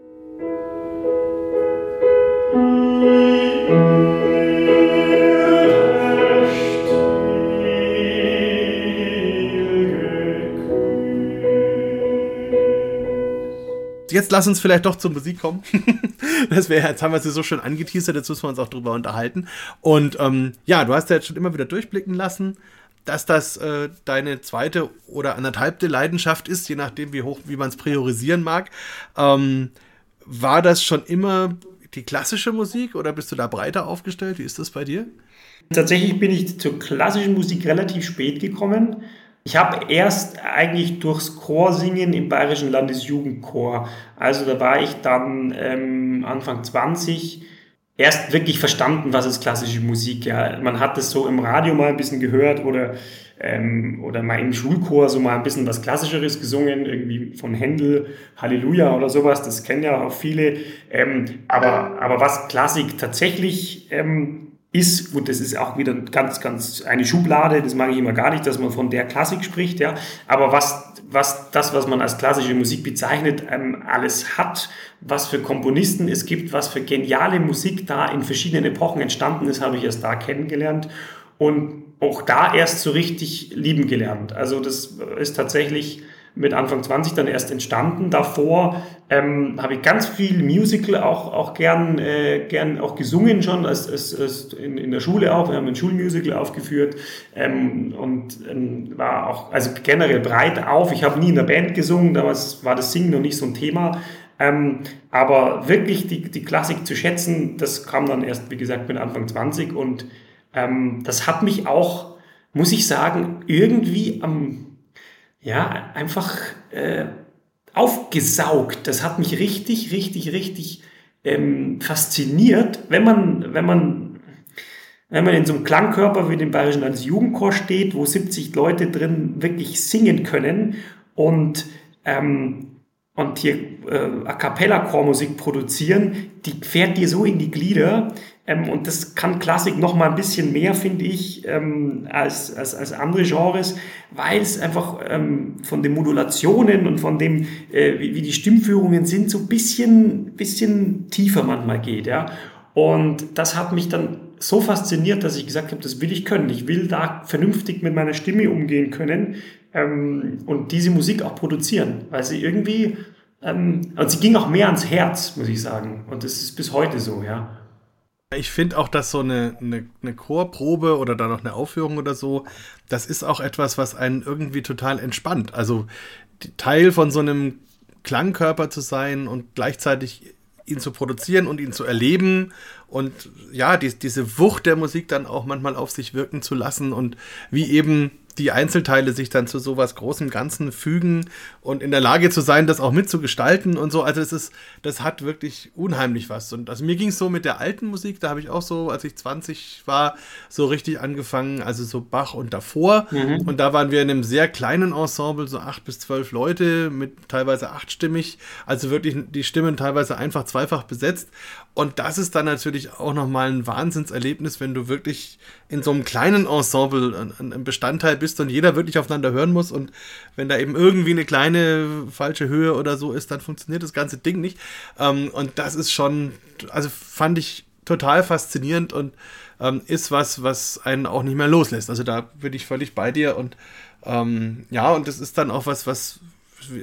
Jetzt lass uns vielleicht doch zur Musik kommen. das wäre, jetzt haben wir sie so schön angeteasert, jetzt müssen wir uns auch drüber unterhalten. Und ähm, ja, du hast ja jetzt schon immer wieder durchblicken lassen, dass das äh, deine zweite oder anderthalbte Leidenschaft ist, je nachdem, wie hoch, wie man es priorisieren mag. Ähm, war das schon immer die klassische Musik oder bist du da breiter aufgestellt? Wie ist das bei dir? Tatsächlich bin ich zur klassischen Musik relativ spät gekommen. Ich habe erst eigentlich durchs Chorsingen im Bayerischen Landesjugendchor, also da war ich dann ähm, Anfang 20, erst wirklich verstanden, was ist klassische Musik. Ja. Man hat es so im Radio mal ein bisschen gehört oder, ähm, oder mal im Schulchor so mal ein bisschen was Klassischeres gesungen, irgendwie von Händel, Halleluja oder sowas, das kennen ja auch viele. Ähm, aber, aber was Klassik tatsächlich ähm, ist, gut, das ist auch wieder ganz, ganz eine Schublade, das mag ich immer gar nicht, dass man von der Klassik spricht, ja, aber was, was das, was man als klassische Musik bezeichnet, ähm, alles hat, was für Komponisten es gibt, was für geniale Musik da in verschiedenen Epochen entstanden ist, habe ich erst da kennengelernt und auch da erst so richtig lieben gelernt. Also das ist tatsächlich mit Anfang 20 dann erst entstanden. Davor ähm, habe ich ganz viel Musical auch, auch gern, äh, gern auch gesungen schon, als, als, als in, in der Schule auch. Wir haben ein Schulmusical aufgeführt ähm, und ähm, war auch also generell breit auf. Ich habe nie in der Band gesungen, damals war das Singen noch nicht so ein Thema. Ähm, aber wirklich die, die Klassik zu schätzen, das kam dann erst, wie gesagt, mit Anfang 20 und ähm, das hat mich auch, muss ich sagen, irgendwie am ja, einfach äh, aufgesaugt. Das hat mich richtig, richtig, richtig ähm, fasziniert, wenn man, wenn man, wenn man in so einem Klangkörper wie dem Bayerischen Landesjugendchor steht, wo 70 Leute drin wirklich singen können und ähm, und hier äh, A cappella Chormusik produzieren, die fährt dir so in die Glieder, ähm, und das kann Klassik noch mal ein bisschen mehr, finde ich, ähm, als, als, als andere Genres, weil es einfach ähm, von den Modulationen und von dem, äh, wie, wie, die Stimmführungen sind, so ein bisschen, bisschen tiefer manchmal geht. Ja? Und das hat mich dann so fasziniert, dass ich gesagt habe, das will ich können. Ich will da vernünftig mit meiner Stimme umgehen können ähm, und diese Musik auch produzieren, weil sie irgendwie, ähm, und sie ging auch mehr ans Herz, muss ich sagen. Und das ist bis heute so, ja. Ich finde auch, dass so eine, eine, eine, Chorprobe oder dann noch eine Aufführung oder so, das ist auch etwas, was einen irgendwie total entspannt. Also Teil von so einem Klangkörper zu sein und gleichzeitig ihn zu produzieren und ihn zu erleben und ja, die, diese Wucht der Musik dann auch manchmal auf sich wirken zu lassen und wie eben die Einzelteile sich dann zu sowas großem Ganzen fügen und in der Lage zu sein, das auch mitzugestalten und so. Also es ist, das hat wirklich unheimlich was. Und also mir ging es so mit der alten Musik, da habe ich auch so, als ich 20 war, so richtig angefangen, also so Bach und davor. Mhm. Und da waren wir in einem sehr kleinen Ensemble, so acht bis zwölf Leute, mit teilweise achtstimmig, also wirklich die Stimmen teilweise einfach zweifach besetzt. Und das ist dann natürlich auch nochmal ein Wahnsinnserlebnis, wenn du wirklich in so einem kleinen Ensemble ein, ein Bestandteil bist bist und jeder wirklich aufeinander hören muss und wenn da eben irgendwie eine kleine falsche Höhe oder so ist, dann funktioniert das ganze Ding nicht. Ähm, und das ist schon, also fand ich total faszinierend und ähm, ist was, was einen auch nicht mehr loslässt. Also da bin ich völlig bei dir und ähm, ja, und das ist dann auch was, was,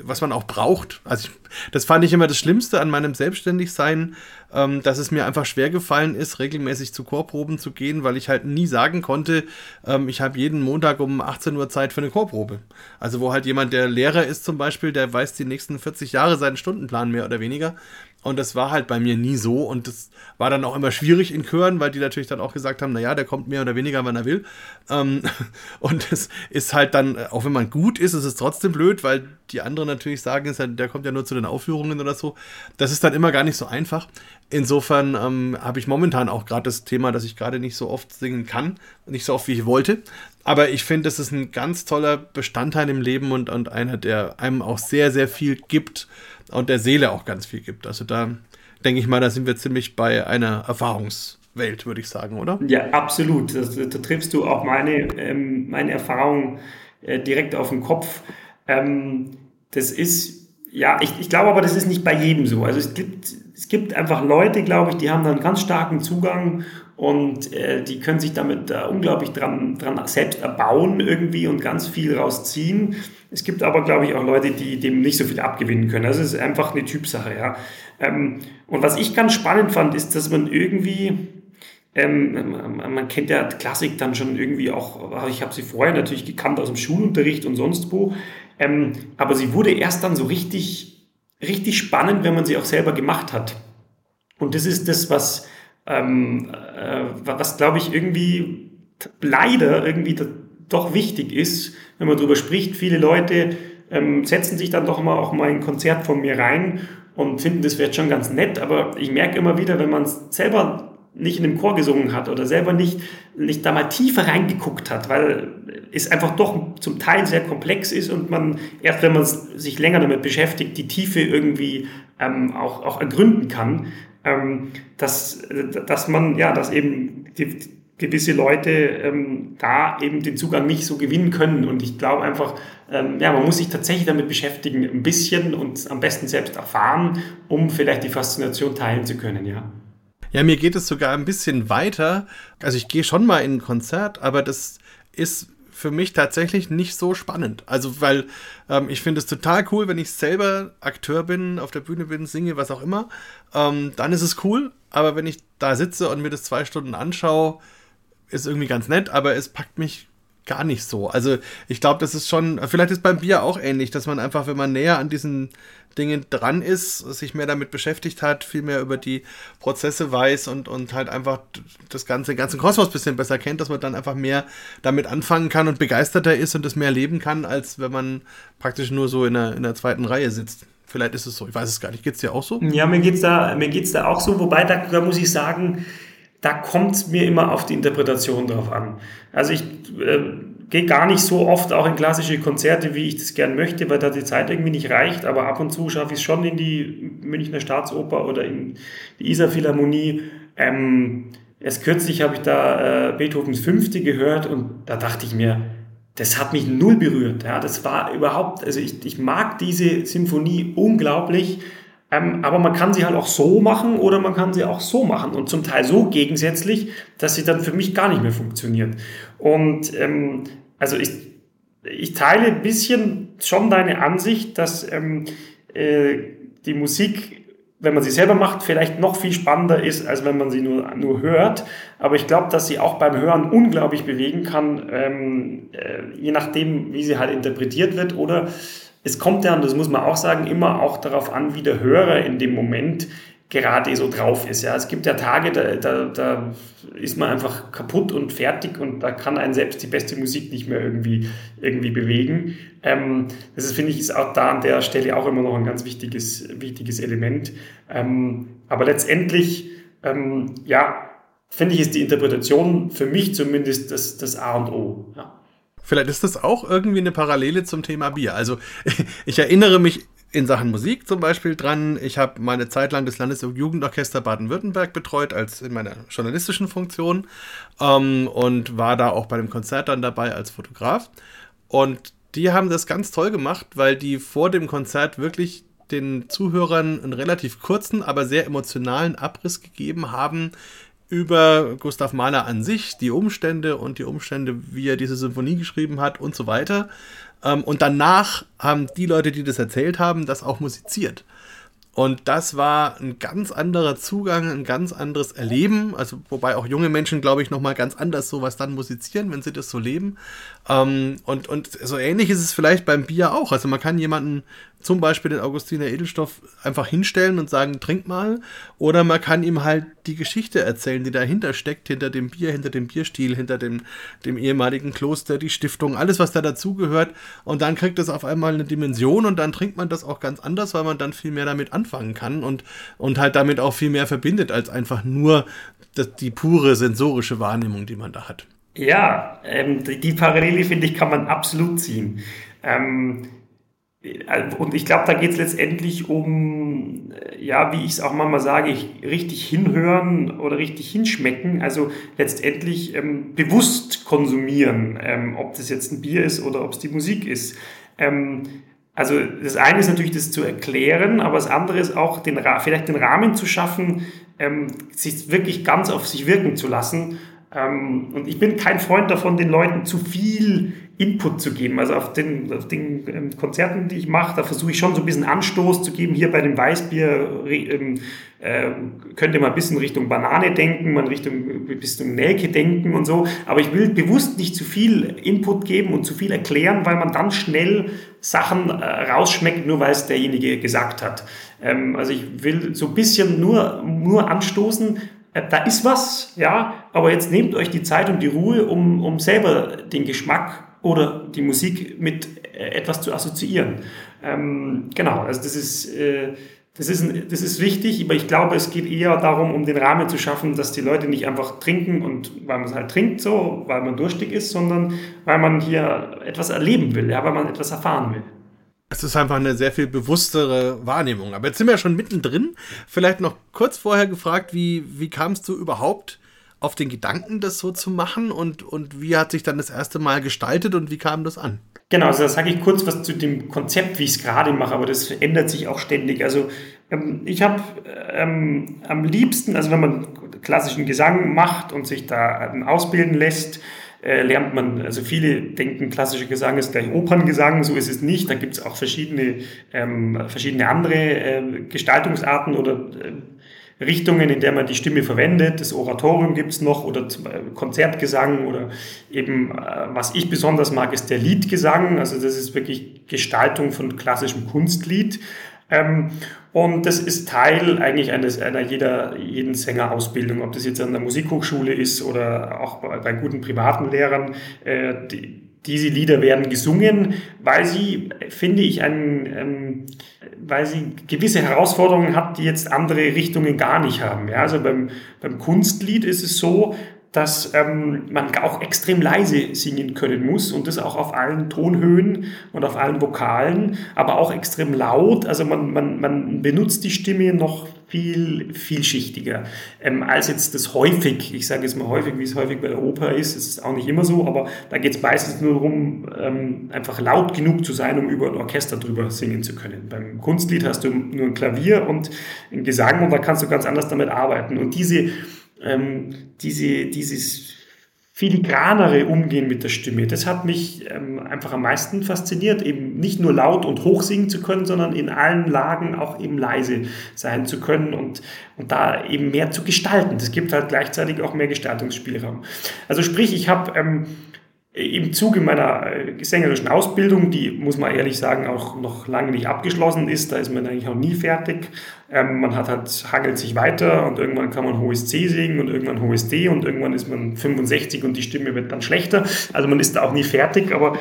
was man auch braucht. Also ich, das fand ich immer das Schlimmste an meinem Selbstständigsein, ähm, dass es mir einfach schwer gefallen ist, regelmäßig zu Chorproben zu gehen, weil ich halt nie sagen konnte, ähm, ich habe jeden Montag um 18 Uhr Zeit für eine Chorprobe. Also wo halt jemand, der Lehrer ist zum Beispiel, der weiß die nächsten 40 Jahre seinen Stundenplan mehr oder weniger. Und das war halt bei mir nie so. Und das war dann auch immer schwierig in Chören, weil die natürlich dann auch gesagt haben, naja, der kommt mehr oder weniger, wann er will. Ähm, und es ist halt dann, auch wenn man gut ist, ist es trotzdem blöd, weil die anderen natürlich sagen, der kommt ja nur zu den Aufführungen oder so. Das ist dann immer gar nicht so einfach. Insofern ähm, habe ich momentan auch gerade das Thema, dass ich gerade nicht so oft singen kann, nicht so oft wie ich wollte. Aber ich finde, das ist ein ganz toller Bestandteil im Leben und, und einer, der einem auch sehr, sehr viel gibt und der Seele auch ganz viel gibt. Also da denke ich mal, da sind wir ziemlich bei einer Erfahrungswelt, würde ich sagen, oder? Ja, absolut. Das, da triffst du auch meine, ähm, meine Erfahrung äh, direkt auf den Kopf. Ähm, das ist, ja, ich, ich glaube aber, das ist nicht bei jedem so. Also es gibt, es gibt einfach Leute, glaube ich, die haben da einen ganz starken Zugang und äh, die können sich damit äh, unglaublich dran, dran selbst erbauen irgendwie und ganz viel rausziehen. Es gibt aber, glaube ich, auch Leute, die dem nicht so viel abgewinnen können. Das ist einfach eine Typsache, ja. Ähm, und was ich ganz spannend fand, ist, dass man irgendwie, ähm, man kennt ja Klassik dann schon irgendwie auch, ich habe sie vorher natürlich gekannt aus dem Schulunterricht und sonst wo, ähm, aber sie wurde erst dann so richtig, richtig spannend, wenn man sie auch selber gemacht hat. Und das ist das, was, ähm, äh, was glaube ich irgendwie leider irgendwie doch wichtig ist, wenn man darüber spricht. Viele Leute ähm, setzen sich dann doch mal auch mal ein Konzert von mir rein und finden, das wird schon ganz nett, aber ich merke immer wieder, wenn man es selber nicht in dem Chor gesungen hat oder selber nicht, nicht da mal tiefer reingeguckt hat, weil es einfach doch zum Teil sehr komplex ist und man erst, wenn man sich länger damit beschäftigt, die Tiefe irgendwie ähm, auch, auch ergründen kann, ähm, dass, dass man, ja, dass eben die, gewisse Leute ähm, da eben den Zugang nicht so gewinnen können. Und ich glaube einfach, ähm, ja, man muss sich tatsächlich damit beschäftigen, ein bisschen und am besten selbst erfahren, um vielleicht die Faszination teilen zu können, ja. Ja, mir geht es sogar ein bisschen weiter. Also ich gehe schon mal in ein Konzert, aber das ist für mich tatsächlich nicht so spannend. Also, weil ähm, ich finde es total cool, wenn ich selber Akteur bin, auf der Bühne bin, singe, was auch immer. Ähm, dann ist es cool. Aber wenn ich da sitze und mir das zwei Stunden anschaue, ist irgendwie ganz nett, aber es packt mich gar nicht so. Also ich glaube, das ist schon, vielleicht ist beim Bier auch ähnlich, dass man einfach, wenn man näher an diesen Dingen dran ist, sich mehr damit beschäftigt hat, viel mehr über die Prozesse weiß und, und halt einfach das ganze, ganzen Kosmos ein bisschen besser kennt, dass man dann einfach mehr damit anfangen kann und begeisterter ist und das mehr leben kann, als wenn man praktisch nur so in der, in der zweiten Reihe sitzt. Vielleicht ist es so, ich weiß es gar nicht. Geht es dir auch so? Ja, mir geht es da, da auch so, wobei da, da muss ich sagen, da kommt es mir immer auf die Interpretation drauf an. Also ich äh, gehe gar nicht so oft auch in klassische Konzerte, wie ich das gern möchte, weil da die Zeit irgendwie nicht reicht, aber ab und zu schaffe ich es schon in die Münchner Staatsoper oder in die Isar Philharmonie. Ähm, erst kürzlich habe ich da äh, Beethovens Fünfte gehört und da dachte ich mir, das hat mich null berührt. Ja, das war überhaupt, also ich, ich mag diese Symphonie unglaublich. Ähm, aber man kann sie halt auch so machen oder man kann sie auch so machen und zum Teil so gegensätzlich, dass sie dann für mich gar nicht mehr funktioniert. Und ähm, also ich, ich teile ein bisschen schon deine Ansicht, dass ähm, äh, die Musik, wenn man sie selber macht, vielleicht noch viel spannender ist, als wenn man sie nur, nur hört. Aber ich glaube, dass sie auch beim Hören unglaublich bewegen kann, ähm, äh, je nachdem, wie sie halt interpretiert wird oder es kommt ja, und das muss man auch sagen, immer auch darauf an, wie der Hörer in dem Moment gerade so drauf ist. Ja, es gibt ja Tage, da, da, da ist man einfach kaputt und fertig und da kann einen selbst die beste Musik nicht mehr irgendwie, irgendwie bewegen. Ähm, das ist, finde ich, ist auch da an der Stelle auch immer noch ein ganz wichtiges, wichtiges Element. Ähm, aber letztendlich, ähm, ja, finde ich, ist die Interpretation für mich zumindest das, das A und O. Ja. Vielleicht ist das auch irgendwie eine Parallele zum Thema Bier. Also ich erinnere mich in Sachen Musik zum Beispiel dran. Ich habe meine Zeit lang das Landesjugendorchester Baden-Württemberg betreut, als in meiner journalistischen Funktion ähm, und war da auch bei dem Konzert dann dabei als Fotograf. Und die haben das ganz toll gemacht, weil die vor dem Konzert wirklich den Zuhörern einen relativ kurzen, aber sehr emotionalen Abriss gegeben haben über Gustav Mahler an sich, die Umstände und die Umstände, wie er diese Symphonie geschrieben hat und so weiter. Ähm, und danach haben die Leute, die das erzählt haben, das auch musiziert. Und das war ein ganz anderer Zugang, ein ganz anderes Erleben. Also, wobei auch junge Menschen, glaube ich, nochmal ganz anders sowas dann musizieren, wenn sie das so leben. Ähm, und, und so ähnlich ist es vielleicht beim Bier auch. Also, man kann jemanden zum Beispiel den Augustiner Edelstoff einfach hinstellen und sagen, trink mal. Oder man kann ihm halt die Geschichte erzählen, die dahinter steckt, hinter dem Bier, hinter dem Bierstil, hinter dem, dem ehemaligen Kloster, die Stiftung, alles, was da dazugehört. Und dann kriegt es auf einmal eine Dimension und dann trinkt man das auch ganz anders, weil man dann viel mehr damit anfangen kann und, und halt damit auch viel mehr verbindet, als einfach nur das, die pure sensorische Wahrnehmung, die man da hat. Ja, ähm, die, die Parallele, finde ich, kann man absolut ziehen. Ähm, äh, und ich glaube, da geht es letztendlich um, äh, ja, wie ich es auch manchmal sage, richtig hinhören oder richtig hinschmecken. Also letztendlich ähm, bewusst konsumieren, ähm, ob das jetzt ein Bier ist oder ob es die Musik ist. Ähm, also das eine ist natürlich das zu erklären, aber das andere ist auch den, vielleicht den Rahmen zu schaffen, ähm, sich wirklich ganz auf sich wirken zu lassen. Ähm, und ich bin kein Freund davon, den Leuten zu viel Input zu geben. Also auf den, auf den ähm, Konzerten, die ich mache, da versuche ich schon so ein bisschen Anstoß zu geben. Hier bei dem Weißbier ähm, äh, könnt ihr mal ein bisschen Richtung Banane denken, mal Richtung Richtung Nelke denken und so. Aber ich will bewusst nicht zu viel Input geben und zu viel erklären, weil man dann schnell Sachen äh, rausschmeckt, nur weil es derjenige gesagt hat. Ähm, also ich will so ein bisschen nur, nur anstoßen, äh, da ist was, ja, aber jetzt nehmt euch die Zeit und die Ruhe, um, um selber den Geschmack oder die Musik mit äh, etwas zu assoziieren. Ähm, genau, also das ist, äh, das, ist, das ist wichtig, aber ich glaube, es geht eher darum, um den Rahmen zu schaffen, dass die Leute nicht einfach trinken und weil man es halt trinkt so, weil man durstig ist, sondern weil man hier etwas erleben will, ja, weil man etwas erfahren will. Es ist einfach eine sehr viel bewusstere Wahrnehmung. Aber jetzt sind wir schon mittendrin. Vielleicht noch kurz vorher gefragt, wie, wie kamst du überhaupt auf den Gedanken, das so zu machen und, und wie hat sich dann das erste Mal gestaltet und wie kam das an? Genau, also da sage ich kurz was zu dem Konzept, wie ich es gerade mache, aber das ändert sich auch ständig. Also ähm, ich habe ähm, am liebsten, also wenn man klassischen Gesang macht und sich da ähm, ausbilden lässt, äh, lernt man, also viele denken, klassischer Gesang ist gleich Operngesang, so ist es nicht. Da gibt es auch verschiedene, ähm, verschiedene andere äh, Gestaltungsarten oder äh, Richtungen, in der man die Stimme verwendet. Das Oratorium gibt es noch oder Konzertgesang oder eben, äh, was ich besonders mag, ist der Liedgesang. Also das ist wirklich Gestaltung von klassischem Kunstlied. Ähm, und das ist Teil eigentlich eines, einer jeder, jeden Sängerausbildung, ob das jetzt an der Musikhochschule ist oder auch bei, bei guten privaten Lehrern. Äh, die, diese Lieder werden gesungen, weil sie, finde ich, ein, ähm, weil sie gewisse Herausforderungen hat, die jetzt andere Richtungen gar nicht haben. Ja, also beim, beim Kunstlied ist es so, dass ähm, man auch extrem leise singen können muss und das auch auf allen Tonhöhen und auf allen Vokalen, aber auch extrem laut. Also man, man, man benutzt die Stimme noch viel vielschichtiger ähm, als jetzt das häufig, ich sage jetzt mal häufig, wie es häufig bei der Oper ist, es ist auch nicht immer so, aber da geht es meistens nur darum, ähm, einfach laut genug zu sein, um über ein Orchester drüber singen zu können. Beim Kunstlied hast du nur ein Klavier und ein Gesang und da kannst du ganz anders damit arbeiten. Und diese ähm, diese, dieses filigranere Umgehen mit der Stimme, das hat mich ähm, einfach am meisten fasziniert, eben nicht nur laut und hoch singen zu können, sondern in allen Lagen auch eben leise sein zu können und, und da eben mehr zu gestalten. Das gibt halt gleichzeitig auch mehr Gestaltungsspielraum. Also sprich, ich habe ähm, im Zuge meiner äh, sängerischen Ausbildung, die muss man ehrlich sagen auch noch lange nicht abgeschlossen ist, da ist man eigentlich auch nie fertig. Ähm, man hat halt, hangelt sich weiter und irgendwann kann man hohes C singen und irgendwann hohes D und irgendwann ist man 65 und die Stimme wird dann schlechter. Also man ist da auch nie fertig, aber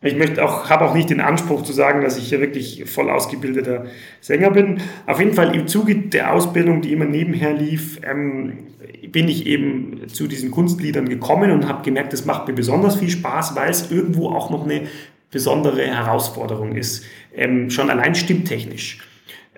ich möchte auch, habe auch nicht den Anspruch zu sagen, dass ich hier wirklich voll ausgebildeter Sänger bin. Auf jeden Fall im Zuge der Ausbildung, die immer nebenher lief, ähm, bin ich eben zu diesen Kunstliedern gekommen und habe gemerkt, das macht mir besonders viel Spaß, weil es irgendwo auch noch eine besondere Herausforderung ist, ähm, schon allein stimmtechnisch.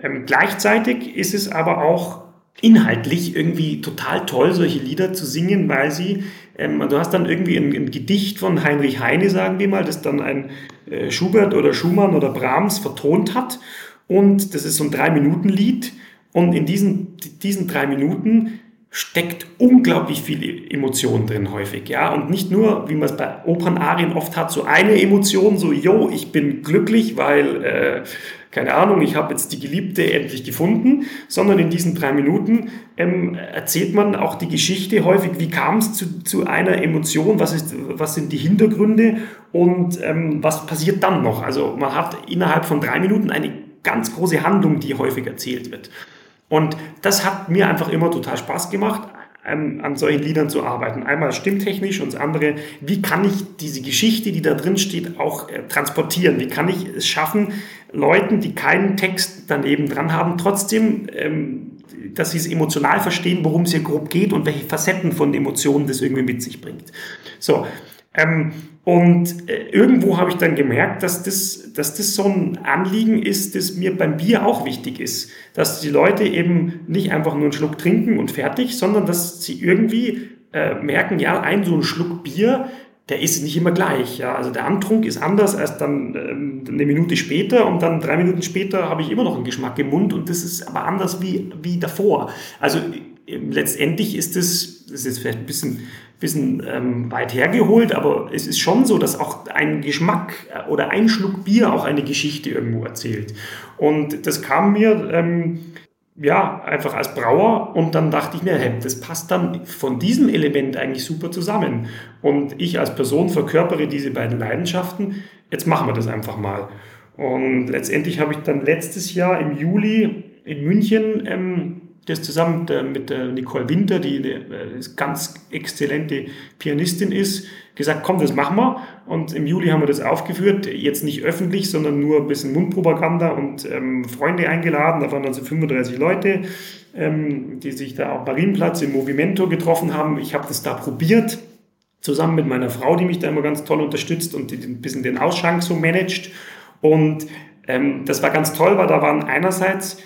Ähm, gleichzeitig ist es aber auch inhaltlich irgendwie total toll, solche Lieder zu singen, weil sie, ähm, du hast dann irgendwie ein, ein, Gedicht von Heinrich Heine, sagen wir mal, das dann ein äh, Schubert oder Schumann oder Brahms vertont hat. Und das ist so ein Drei-Minuten-Lied. Und in diesen, diesen drei Minuten steckt unglaublich viel Emotion drin häufig, ja. Und nicht nur, wie man es bei Opernarien oft hat, so eine Emotion, so, yo, ich bin glücklich, weil, äh, keine Ahnung, ich habe jetzt die Geliebte endlich gefunden, sondern in diesen drei Minuten ähm, erzählt man auch die Geschichte häufig, wie kam es zu, zu einer Emotion, was, ist, was sind die Hintergründe und ähm, was passiert dann noch. Also man hat innerhalb von drei Minuten eine ganz große Handlung, die häufig erzählt wird. Und das hat mir einfach immer total Spaß gemacht, an, an solchen Liedern zu arbeiten. Einmal stimmtechnisch und das andere, wie kann ich diese Geschichte, die da drin steht, auch äh, transportieren? Wie kann ich es schaffen, Leuten, die keinen Text daneben dran haben, trotzdem, ähm, dass sie es emotional verstehen, worum es hier grob geht und welche Facetten von Emotionen das irgendwie mit sich bringt. So, ähm, und äh, irgendwo habe ich dann gemerkt, dass das, dass das so ein Anliegen ist, das mir beim Bier auch wichtig ist. Dass die Leute eben nicht einfach nur einen Schluck trinken und fertig, sondern dass sie irgendwie äh, merken, ja, ein so ein Schluck Bier, der ist nicht immer gleich. Ja. Also der Antrunk ist anders als dann ähm, eine Minute später und dann drei Minuten später habe ich immer noch einen Geschmack im Mund und das ist aber anders wie, wie davor. Also äh, letztendlich ist das, das ist vielleicht ein bisschen bisschen ähm, weit hergeholt, aber es ist schon so, dass auch ein Geschmack äh, oder ein Schluck Bier auch eine Geschichte irgendwo erzählt. Und das kam mir ähm, ja einfach als Brauer und dann dachte ich mir, hey, das passt dann von diesem Element eigentlich super zusammen. Und ich als Person verkörpere diese beiden Leidenschaften. Jetzt machen wir das einfach mal. Und letztendlich habe ich dann letztes Jahr im Juli in München ähm, das zusammen mit der Nicole Winter, die eine äh, ganz exzellente Pianistin ist, gesagt, komm, das machen wir. Und im Juli haben wir das aufgeführt, jetzt nicht öffentlich, sondern nur ein bisschen Mundpropaganda und ähm, Freunde eingeladen. Da waren dann so 35 Leute, ähm, die sich da am Marienplatz im Movimento getroffen haben. Ich habe das da probiert, zusammen mit meiner Frau, die mich da immer ganz toll unterstützt und die ein bisschen den Ausschank so managt. Und ähm, das war ganz toll, weil da waren einerseits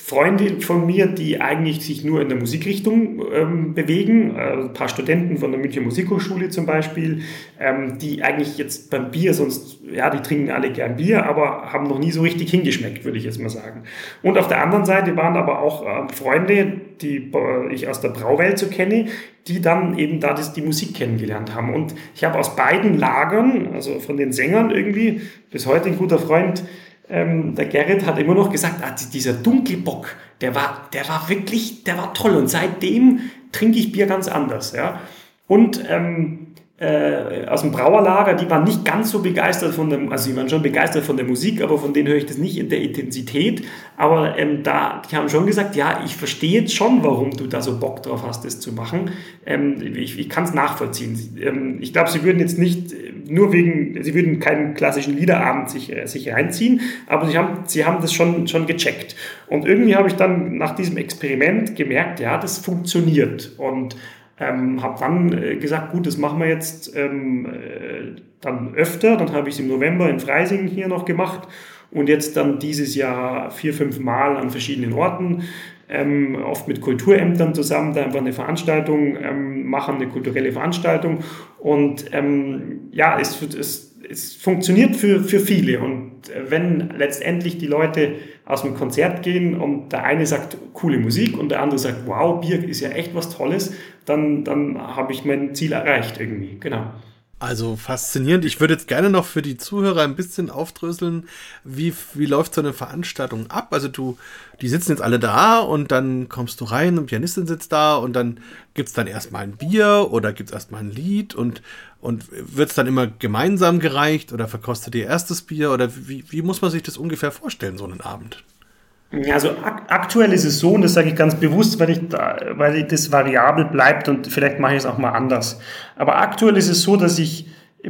Freunde von mir, die eigentlich sich nur in der Musikrichtung ähm, bewegen, äh, ein paar Studenten von der München Musikhochschule zum Beispiel, ähm, die eigentlich jetzt beim Bier sonst, ja, die trinken alle gern Bier, aber haben noch nie so richtig hingeschmeckt, würde ich jetzt mal sagen. Und auf der anderen Seite waren aber auch äh, Freunde, die äh, ich aus der Brauwelt so kenne, die dann eben da das, die Musik kennengelernt haben. Und ich habe aus beiden Lagern, also von den Sängern irgendwie, bis heute ein guter Freund, ähm, der Gerrit hat immer noch gesagt, ah, dieser Dunkelbock, der war, der war wirklich, der war toll. Und seitdem trinke ich Bier ganz anders. Ja? Und ähm, äh, aus dem Brauerlager, die waren nicht ganz so begeistert von dem, also die waren schon begeistert von der Musik, aber von denen höre ich das nicht in der Intensität. Aber ähm, da, die haben schon gesagt, ja, ich verstehe jetzt schon, warum du da so Bock drauf hast, das zu machen. Ähm, ich ich kann es nachvollziehen. Ähm, ich glaube, sie würden jetzt nicht nur wegen, sie würden keinen klassischen Liederabend sich, äh, sich reinziehen, aber sie haben, sie haben das schon, schon gecheckt. Und irgendwie habe ich dann nach diesem Experiment gemerkt, ja, das funktioniert. Und ähm, habe dann äh, gesagt, gut, das machen wir jetzt ähm, äh, dann öfter. Dann habe ich es im November in Freising hier noch gemacht und jetzt dann dieses Jahr vier, fünf Mal an verschiedenen Orten, ähm, oft mit Kulturämtern zusammen, da einfach eine Veranstaltung ähm, machen, eine kulturelle Veranstaltung. Und ähm, ja, es, es, es funktioniert für, für viele. Und wenn letztendlich die Leute aus dem Konzert gehen und der eine sagt coole Musik und der andere sagt, wow, Bier ist ja echt was Tolles, dann, dann habe ich mein Ziel erreicht irgendwie. Genau. Also faszinierend. Ich würde jetzt gerne noch für die Zuhörer ein bisschen aufdröseln, wie, wie läuft so eine Veranstaltung ab? Also du, die sitzen jetzt alle da und dann kommst du rein und Pianistin sitzt da und dann gibt es dann erstmal ein Bier oder gibt es erstmal ein Lied und, und wird es dann immer gemeinsam gereicht oder verkostet ihr erstes Bier oder wie, wie muss man sich das ungefähr vorstellen, so einen Abend? Also ak aktuell ist es so, und das sage ich ganz bewusst, weil, ich da, weil das variabel bleibt und vielleicht mache ich es auch mal anders. Aber aktuell ist es so, dass ich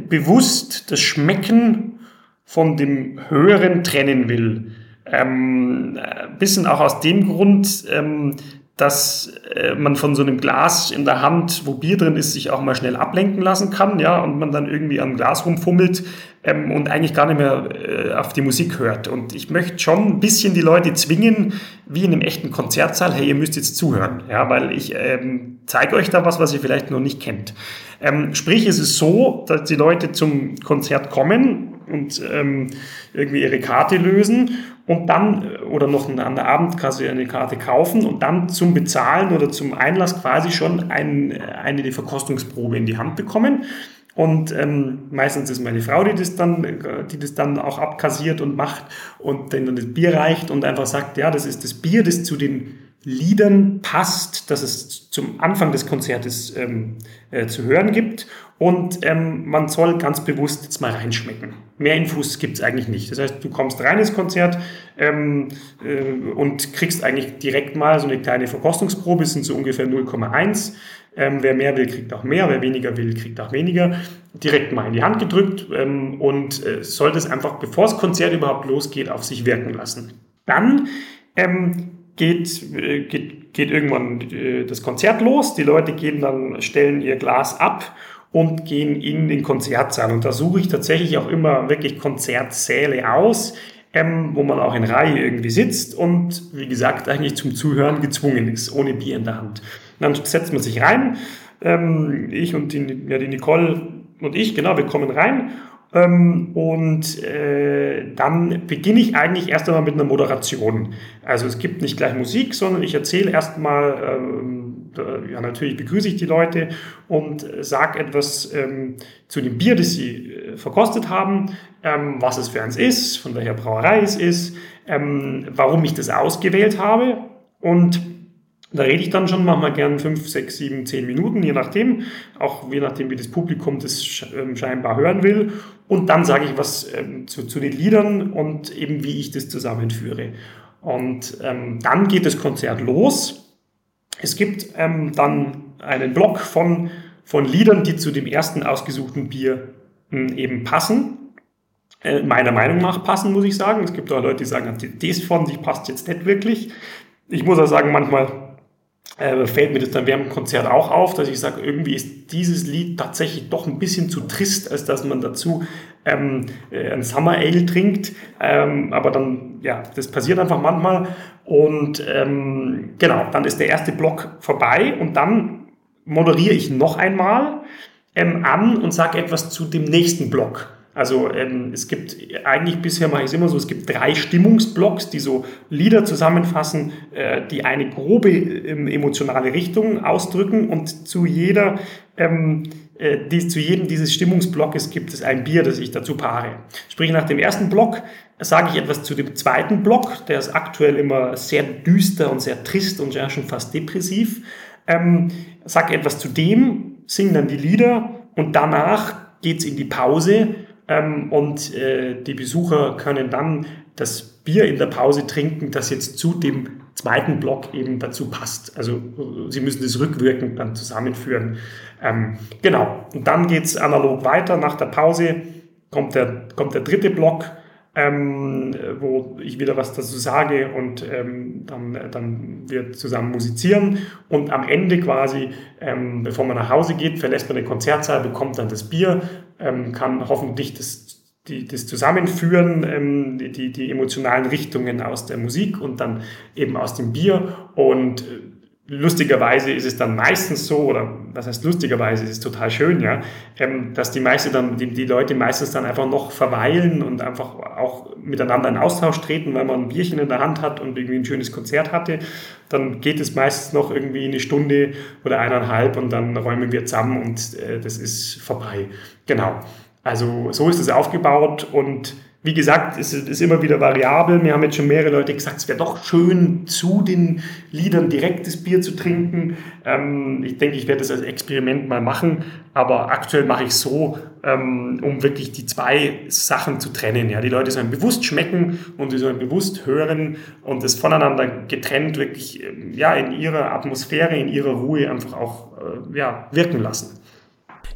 bewusst das Schmecken von dem Höheren trennen will. Ähm, ein bisschen auch aus dem Grund, ähm, dass äh, man von so einem Glas in der Hand, wo Bier drin ist, sich auch mal schnell ablenken lassen kann, ja, und man dann irgendwie am Glas rumfummelt ähm, und eigentlich gar nicht mehr äh, auf die Musik hört. Und ich möchte schon ein bisschen die Leute zwingen, wie in einem echten Konzertsaal, hey, ihr müsst jetzt zuhören, ja, weil ich ähm, zeige euch da was, was ihr vielleicht noch nicht kennt. Ähm, sprich, es ist so, dass die Leute zum Konzert kommen und ähm, irgendwie ihre Karte lösen und dann äh, oder noch an der Abendkasse eine Karte kaufen und dann zum Bezahlen oder zum Einlass quasi schon ein, eine die Verkostungsprobe in die Hand bekommen. Und ähm, meistens ist meine Frau, die das, dann, die das dann auch abkassiert und macht und dann das Bier reicht und einfach sagt, ja, das ist das Bier, das zu den Liedern passt, dass es zum Anfang des Konzertes ähm, äh, zu hören gibt. Und ähm, man soll ganz bewusst jetzt mal reinschmecken. Mehr Infos gibt es eigentlich nicht. Das heißt, du kommst rein ins Konzert ähm, äh, und kriegst eigentlich direkt mal so eine kleine Verkostungsprobe, es sind so ungefähr 0,1. Ähm, wer mehr will, kriegt auch mehr, wer weniger will, kriegt auch weniger. Direkt mal in die Hand gedrückt ähm, und äh, soll das einfach, bevor das Konzert überhaupt losgeht, auf sich wirken lassen. Dann ähm, geht, äh, geht, geht irgendwann äh, das Konzert los. Die Leute gehen dann, stellen ihr Glas ab und gehen in den Konzertsaal. Und da suche ich tatsächlich auch immer wirklich Konzertsäle aus, ähm, wo man auch in Reihe irgendwie sitzt und wie gesagt eigentlich zum Zuhören gezwungen ist, ohne Bier in der Hand. Dann setzt man sich rein. Ähm, ich und die, ja, die Nicole und ich, genau, wir kommen rein ähm, und äh, dann beginne ich eigentlich erst einmal mit einer Moderation. Also es gibt nicht gleich Musik, sondern ich erzähle erstmal, ähm, ja natürlich begrüße ich die Leute und sage etwas ähm, zu dem Bier, das sie äh, verkostet haben, ähm, was es für eins ist, von welcher Brauerei es ist, ähm, warum ich das ausgewählt habe und da rede ich dann schon manchmal gern fünf, sechs, sieben, zehn Minuten, je nachdem, auch je nachdem, wie das Publikum das ähm, scheinbar hören will. Und dann sage ich was ähm, zu, zu, den Liedern und eben wie ich das zusammenführe. Und ähm, dann geht das Konzert los. Es gibt ähm, dann einen Block von, von Liedern, die zu dem ersten ausgesuchten Bier hm, eben passen. Äh, meiner Meinung nach passen, muss ich sagen. Es gibt auch Leute, die sagen, das von sich passt jetzt nicht wirklich. Ich muss auch sagen, manchmal äh, fällt mir das dann während dem Konzert auch auf, dass ich sage, irgendwie ist dieses Lied tatsächlich doch ein bisschen zu trist, als dass man dazu ähm, äh, ein Summer Ale trinkt. Ähm, aber dann, ja, das passiert einfach manchmal. Und ähm, genau, dann ist der erste Block vorbei und dann moderiere ich noch einmal ähm, an und sage etwas zu dem nächsten Block. Also ähm, es gibt eigentlich bisher mache ich es immer so, es gibt drei Stimmungsblocks, die so Lieder zusammenfassen, äh, die eine grobe ähm, emotionale Richtung ausdrücken und zu jeder ähm, äh, die, zu jedem dieses Stimmungsblockes gibt es ein Bier, das ich dazu paare. Sprich, nach dem ersten Block sage ich etwas zu dem zweiten Block, der ist aktuell immer sehr düster und sehr trist und ja schon fast depressiv. Ähm, sage etwas zu dem, singe dann die Lieder und danach geht es in die Pause ähm, und äh, die Besucher können dann das Bier in der Pause trinken, das jetzt zu dem zweiten Block eben dazu passt. Also sie müssen das rückwirkend dann zusammenführen. Ähm, genau, und dann geht es analog weiter. Nach der Pause kommt der, kommt der dritte Block, ähm, wo ich wieder was dazu sage und ähm, dann, dann wir zusammen musizieren. Und am Ende quasi, ähm, bevor man nach Hause geht, verlässt man den Konzertsaal, bekommt dann das Bier, ähm, kann hoffentlich das, die, das Zusammenführen, ähm, die, die emotionalen Richtungen aus der Musik und dann eben aus dem Bier. Und äh, lustigerweise ist es dann meistens so, oder was heißt lustigerweise, ist es total schön, ja, ähm, dass die meisten dann, die, die Leute meistens dann einfach noch verweilen und einfach auch miteinander in Austausch treten, weil man ein Bierchen in der Hand hat und irgendwie ein schönes Konzert hatte. Dann geht es meistens noch irgendwie eine Stunde oder eineinhalb und dann räumen wir zusammen und äh, das ist vorbei. Genau. Also so ist es aufgebaut und wie gesagt, es ist immer wieder variabel. Mir haben jetzt schon mehrere Leute gesagt, es wäre doch schön, zu den Liedern direktes Bier zu trinken. Ähm, ich denke, ich werde das als Experiment mal machen, aber aktuell mache ich es so, ähm, um wirklich die zwei Sachen zu trennen. Ja, die Leute sollen bewusst schmecken und sie sollen bewusst hören und es voneinander getrennt wirklich ähm, ja, in ihrer Atmosphäre, in ihrer Ruhe einfach auch äh, ja, wirken lassen.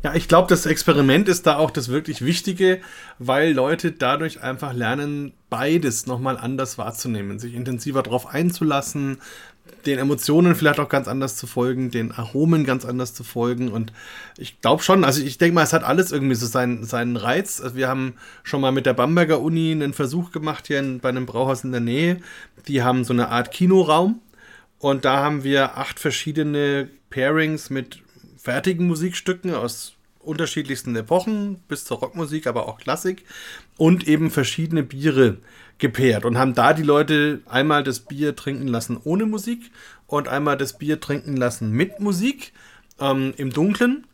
Ja, ich glaube, das Experiment ist da auch das wirklich Wichtige, weil Leute dadurch einfach lernen, beides nochmal anders wahrzunehmen, sich intensiver darauf einzulassen, den Emotionen vielleicht auch ganz anders zu folgen, den Aromen ganz anders zu folgen. Und ich glaube schon, also ich denke mal, es hat alles irgendwie so seinen, seinen Reiz. Also wir haben schon mal mit der Bamberger Uni einen Versuch gemacht hier in, bei einem Brauhaus in der Nähe. Die haben so eine Art Kinoraum. Und da haben wir acht verschiedene Pairings mit fertigen Musikstücken aus unterschiedlichsten Epochen bis zur Rockmusik, aber auch Klassik und eben verschiedene Biere gepaart und haben da die Leute einmal das Bier trinken lassen ohne Musik und einmal das Bier trinken lassen mit Musik ähm, im Dunkeln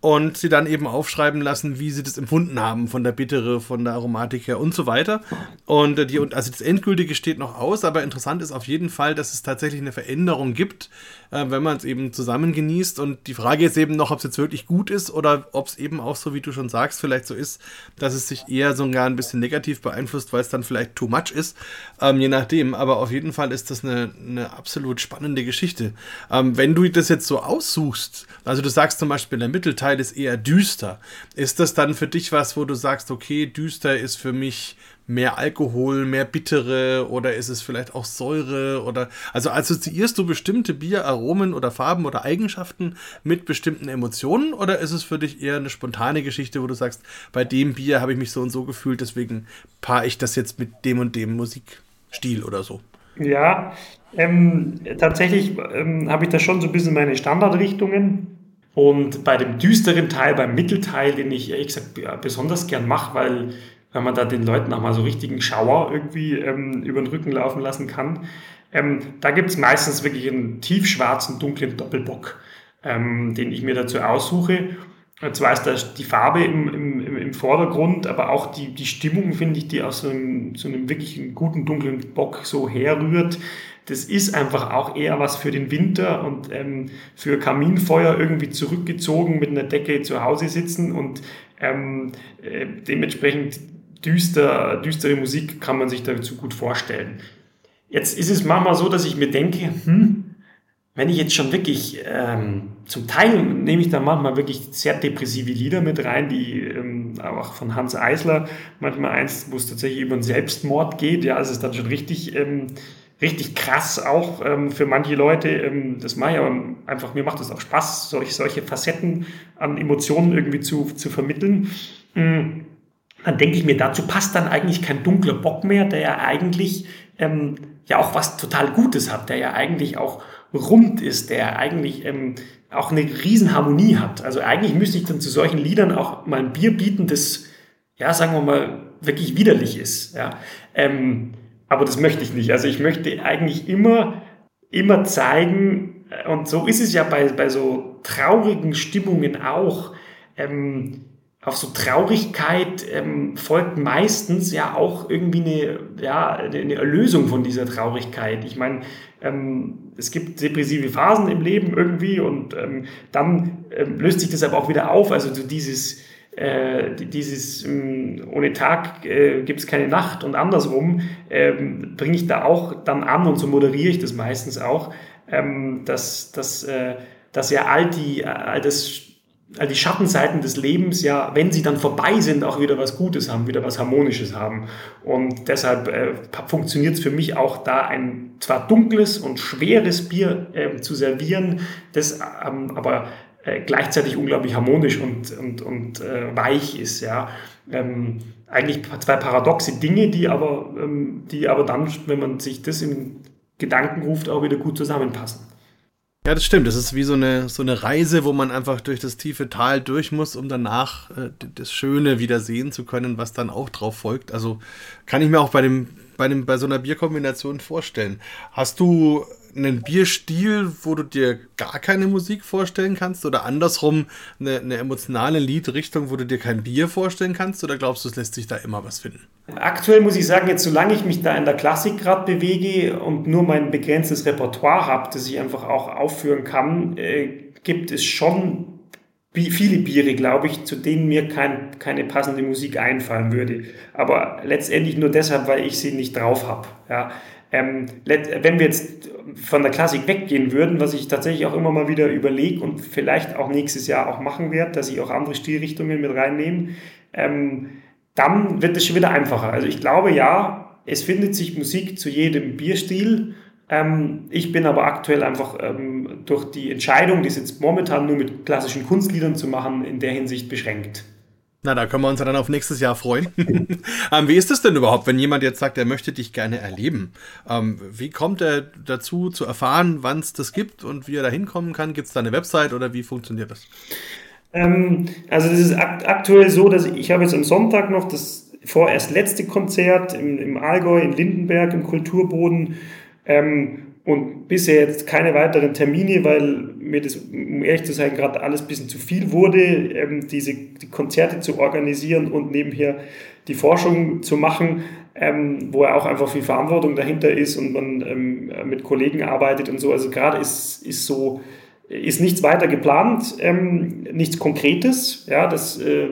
und sie dann eben aufschreiben lassen, wie sie das empfunden haben von der Bittere, von der Aromatik her und so weiter. Und äh, die, also das Endgültige steht noch aus, aber interessant ist auf jeden Fall, dass es tatsächlich eine Veränderung gibt, äh, wenn man es eben zusammen genießt. Und die Frage ist eben noch, ob es jetzt wirklich gut ist oder ob es eben auch so, wie du schon sagst, vielleicht so ist, dass es sich eher sogar ein bisschen negativ beeinflusst, weil es dann vielleicht too much ist, ähm, je nachdem. Aber auf jeden Fall ist das eine, eine absolut spannende Geschichte. Ähm, wenn du das jetzt so aussuchst, also du sagst zum Beispiel, der Mittelteil ist eher düster. Ist das dann für dich was, wo du sagst, okay, düster ist für mich mehr Alkohol, mehr Bittere oder ist es vielleicht auch Säure oder also assoziierst du bestimmte Bieraromen oder Farben oder Eigenschaften mit bestimmten Emotionen oder ist es für dich eher eine spontane Geschichte, wo du sagst, bei dem Bier habe ich mich so und so gefühlt, deswegen paare ich das jetzt mit dem und dem Musikstil oder so? Ja, ähm, tatsächlich ähm, habe ich da schon so ein bisschen meine Standardrichtungen. Und bei dem düsteren Teil, beim Mittelteil, den ich ehrlich gesagt besonders gern mache, weil, weil man da den Leuten auch mal so richtigen Schauer irgendwie ähm, über den Rücken laufen lassen kann, ähm, da gibt es meistens wirklich einen tiefschwarzen, dunklen Doppelbock, ähm, den ich mir dazu aussuche. Zwar ist da die Farbe im, im, im Vordergrund, aber auch die, die Stimmung, finde ich, die aus so einem, so einem wirklich guten dunklen Bock so herrührt, das ist einfach auch eher was für den Winter und ähm, für Kaminfeuer irgendwie zurückgezogen mit einer Decke zu Hause sitzen und ähm, äh, dementsprechend düster, düstere Musik kann man sich dazu gut vorstellen. Jetzt ist es manchmal so, dass ich mir denke, hm, wenn ich jetzt schon wirklich, ähm, zum Teil nehme ich da manchmal wirklich sehr depressive Lieder mit rein, die ähm, auch von Hans Eisler, manchmal eins, wo es tatsächlich über einen Selbstmord geht, ja, es ist dann schon richtig ähm, richtig krass auch ähm, für manche Leute. Ähm, das mache ich aber einfach, mir macht es auch Spaß, solch, solche Facetten an Emotionen irgendwie zu, zu vermitteln. Mhm. Dann denke ich mir, dazu passt dann eigentlich kein dunkler Bock mehr, der ja eigentlich ähm, ja auch was total Gutes hat, der ja eigentlich auch rund ist, der eigentlich ähm, auch eine Riesenharmonie hat. Also eigentlich müsste ich dann zu solchen Liedern auch mal ein Bier bieten, das, ja, sagen wir mal, wirklich widerlich ist. Ja. Ähm, aber das möchte ich nicht. Also ich möchte eigentlich immer, immer zeigen, äh, und so ist es ja bei, bei so traurigen Stimmungen auch, ähm, auf so Traurigkeit ähm, folgt meistens ja auch irgendwie eine, ja, eine Erlösung von dieser Traurigkeit. Ich meine, ähm, es gibt depressive Phasen im Leben irgendwie und ähm, dann ähm, löst sich das aber auch wieder auf. Also so dieses, äh, dieses ähm, ohne Tag äh, gibt es keine Nacht und andersrum ähm, bringe ich da auch dann an und so moderiere ich das meistens auch, ähm, dass, dass, äh, dass ja all die, all das all die Schattenseiten des Lebens ja, wenn sie dann vorbei sind, auch wieder was Gutes haben, wieder was Harmonisches haben. Und deshalb äh, funktioniert es für mich auch da ein zwar dunkles und schweres Bier äh, zu servieren, das ähm, aber äh, gleichzeitig unglaublich harmonisch und, und, und äh, weich ist. Ja. Ähm, eigentlich zwei paradoxe Dinge, die aber, ähm, die aber dann, wenn man sich das in Gedanken ruft, auch wieder gut zusammenpassen. Ja, das stimmt. Das ist wie so eine, so eine Reise, wo man einfach durch das tiefe Tal durch muss, um danach äh, das Schöne wieder sehen zu können, was dann auch drauf folgt. Also kann ich mir auch bei, dem, bei, dem, bei so einer Bierkombination vorstellen. Hast du einen Bierstil, wo du dir gar keine Musik vorstellen kannst? Oder andersrum eine, eine emotionale Liedrichtung, wo du dir kein Bier vorstellen kannst? Oder glaubst du, es lässt sich da immer was finden? Aktuell muss ich sagen, jetzt solange ich mich da in der Klassik gerade bewege und nur mein begrenztes Repertoire habe, das ich einfach auch aufführen kann, äh, gibt es schon viele Biere, glaube ich, zu denen mir kein, keine passende Musik einfallen würde. Aber letztendlich nur deshalb, weil ich sie nicht drauf habe. Ja. Ähm, wenn wir jetzt von der Klassik weggehen würden, was ich tatsächlich auch immer mal wieder überlege und vielleicht auch nächstes Jahr auch machen werde, dass ich auch andere Stilrichtungen mit reinnehme, ähm, dann wird es schon wieder einfacher. Also ich glaube ja, es findet sich Musik zu jedem Bierstil Ähm, ich bin aber aktuell einfach ähm, durch die Entscheidung, die jetzt momentan nur mit klassischen Kunstliedern zu machen, in der Hinsicht beschränkt. Na, da können wir uns ja dann auf nächstes Jahr freuen. ähm, wie ist es denn überhaupt, wenn jemand jetzt sagt, er möchte dich gerne erleben? Ähm, wie kommt er dazu, zu erfahren, wann es das gibt und wie er da hinkommen kann? Gibt es da eine Website oder wie funktioniert das? Ähm, also das ist akt aktuell so, dass ich, ich habe jetzt am Sonntag noch das vorerst letzte Konzert im, im Allgäu, in Lindenberg, im Kulturboden. Ähm, und bisher jetzt keine weiteren Termine, weil mir das, um ehrlich zu sein, gerade alles ein bisschen zu viel wurde, ähm, diese die Konzerte zu organisieren und nebenher die Forschung zu machen, ähm, wo ja auch einfach viel Verantwortung dahinter ist und man ähm, mit Kollegen arbeitet und so. Also gerade ist, ist so, ist nichts weiter geplant, ähm, nichts Konkretes. Ja, das äh,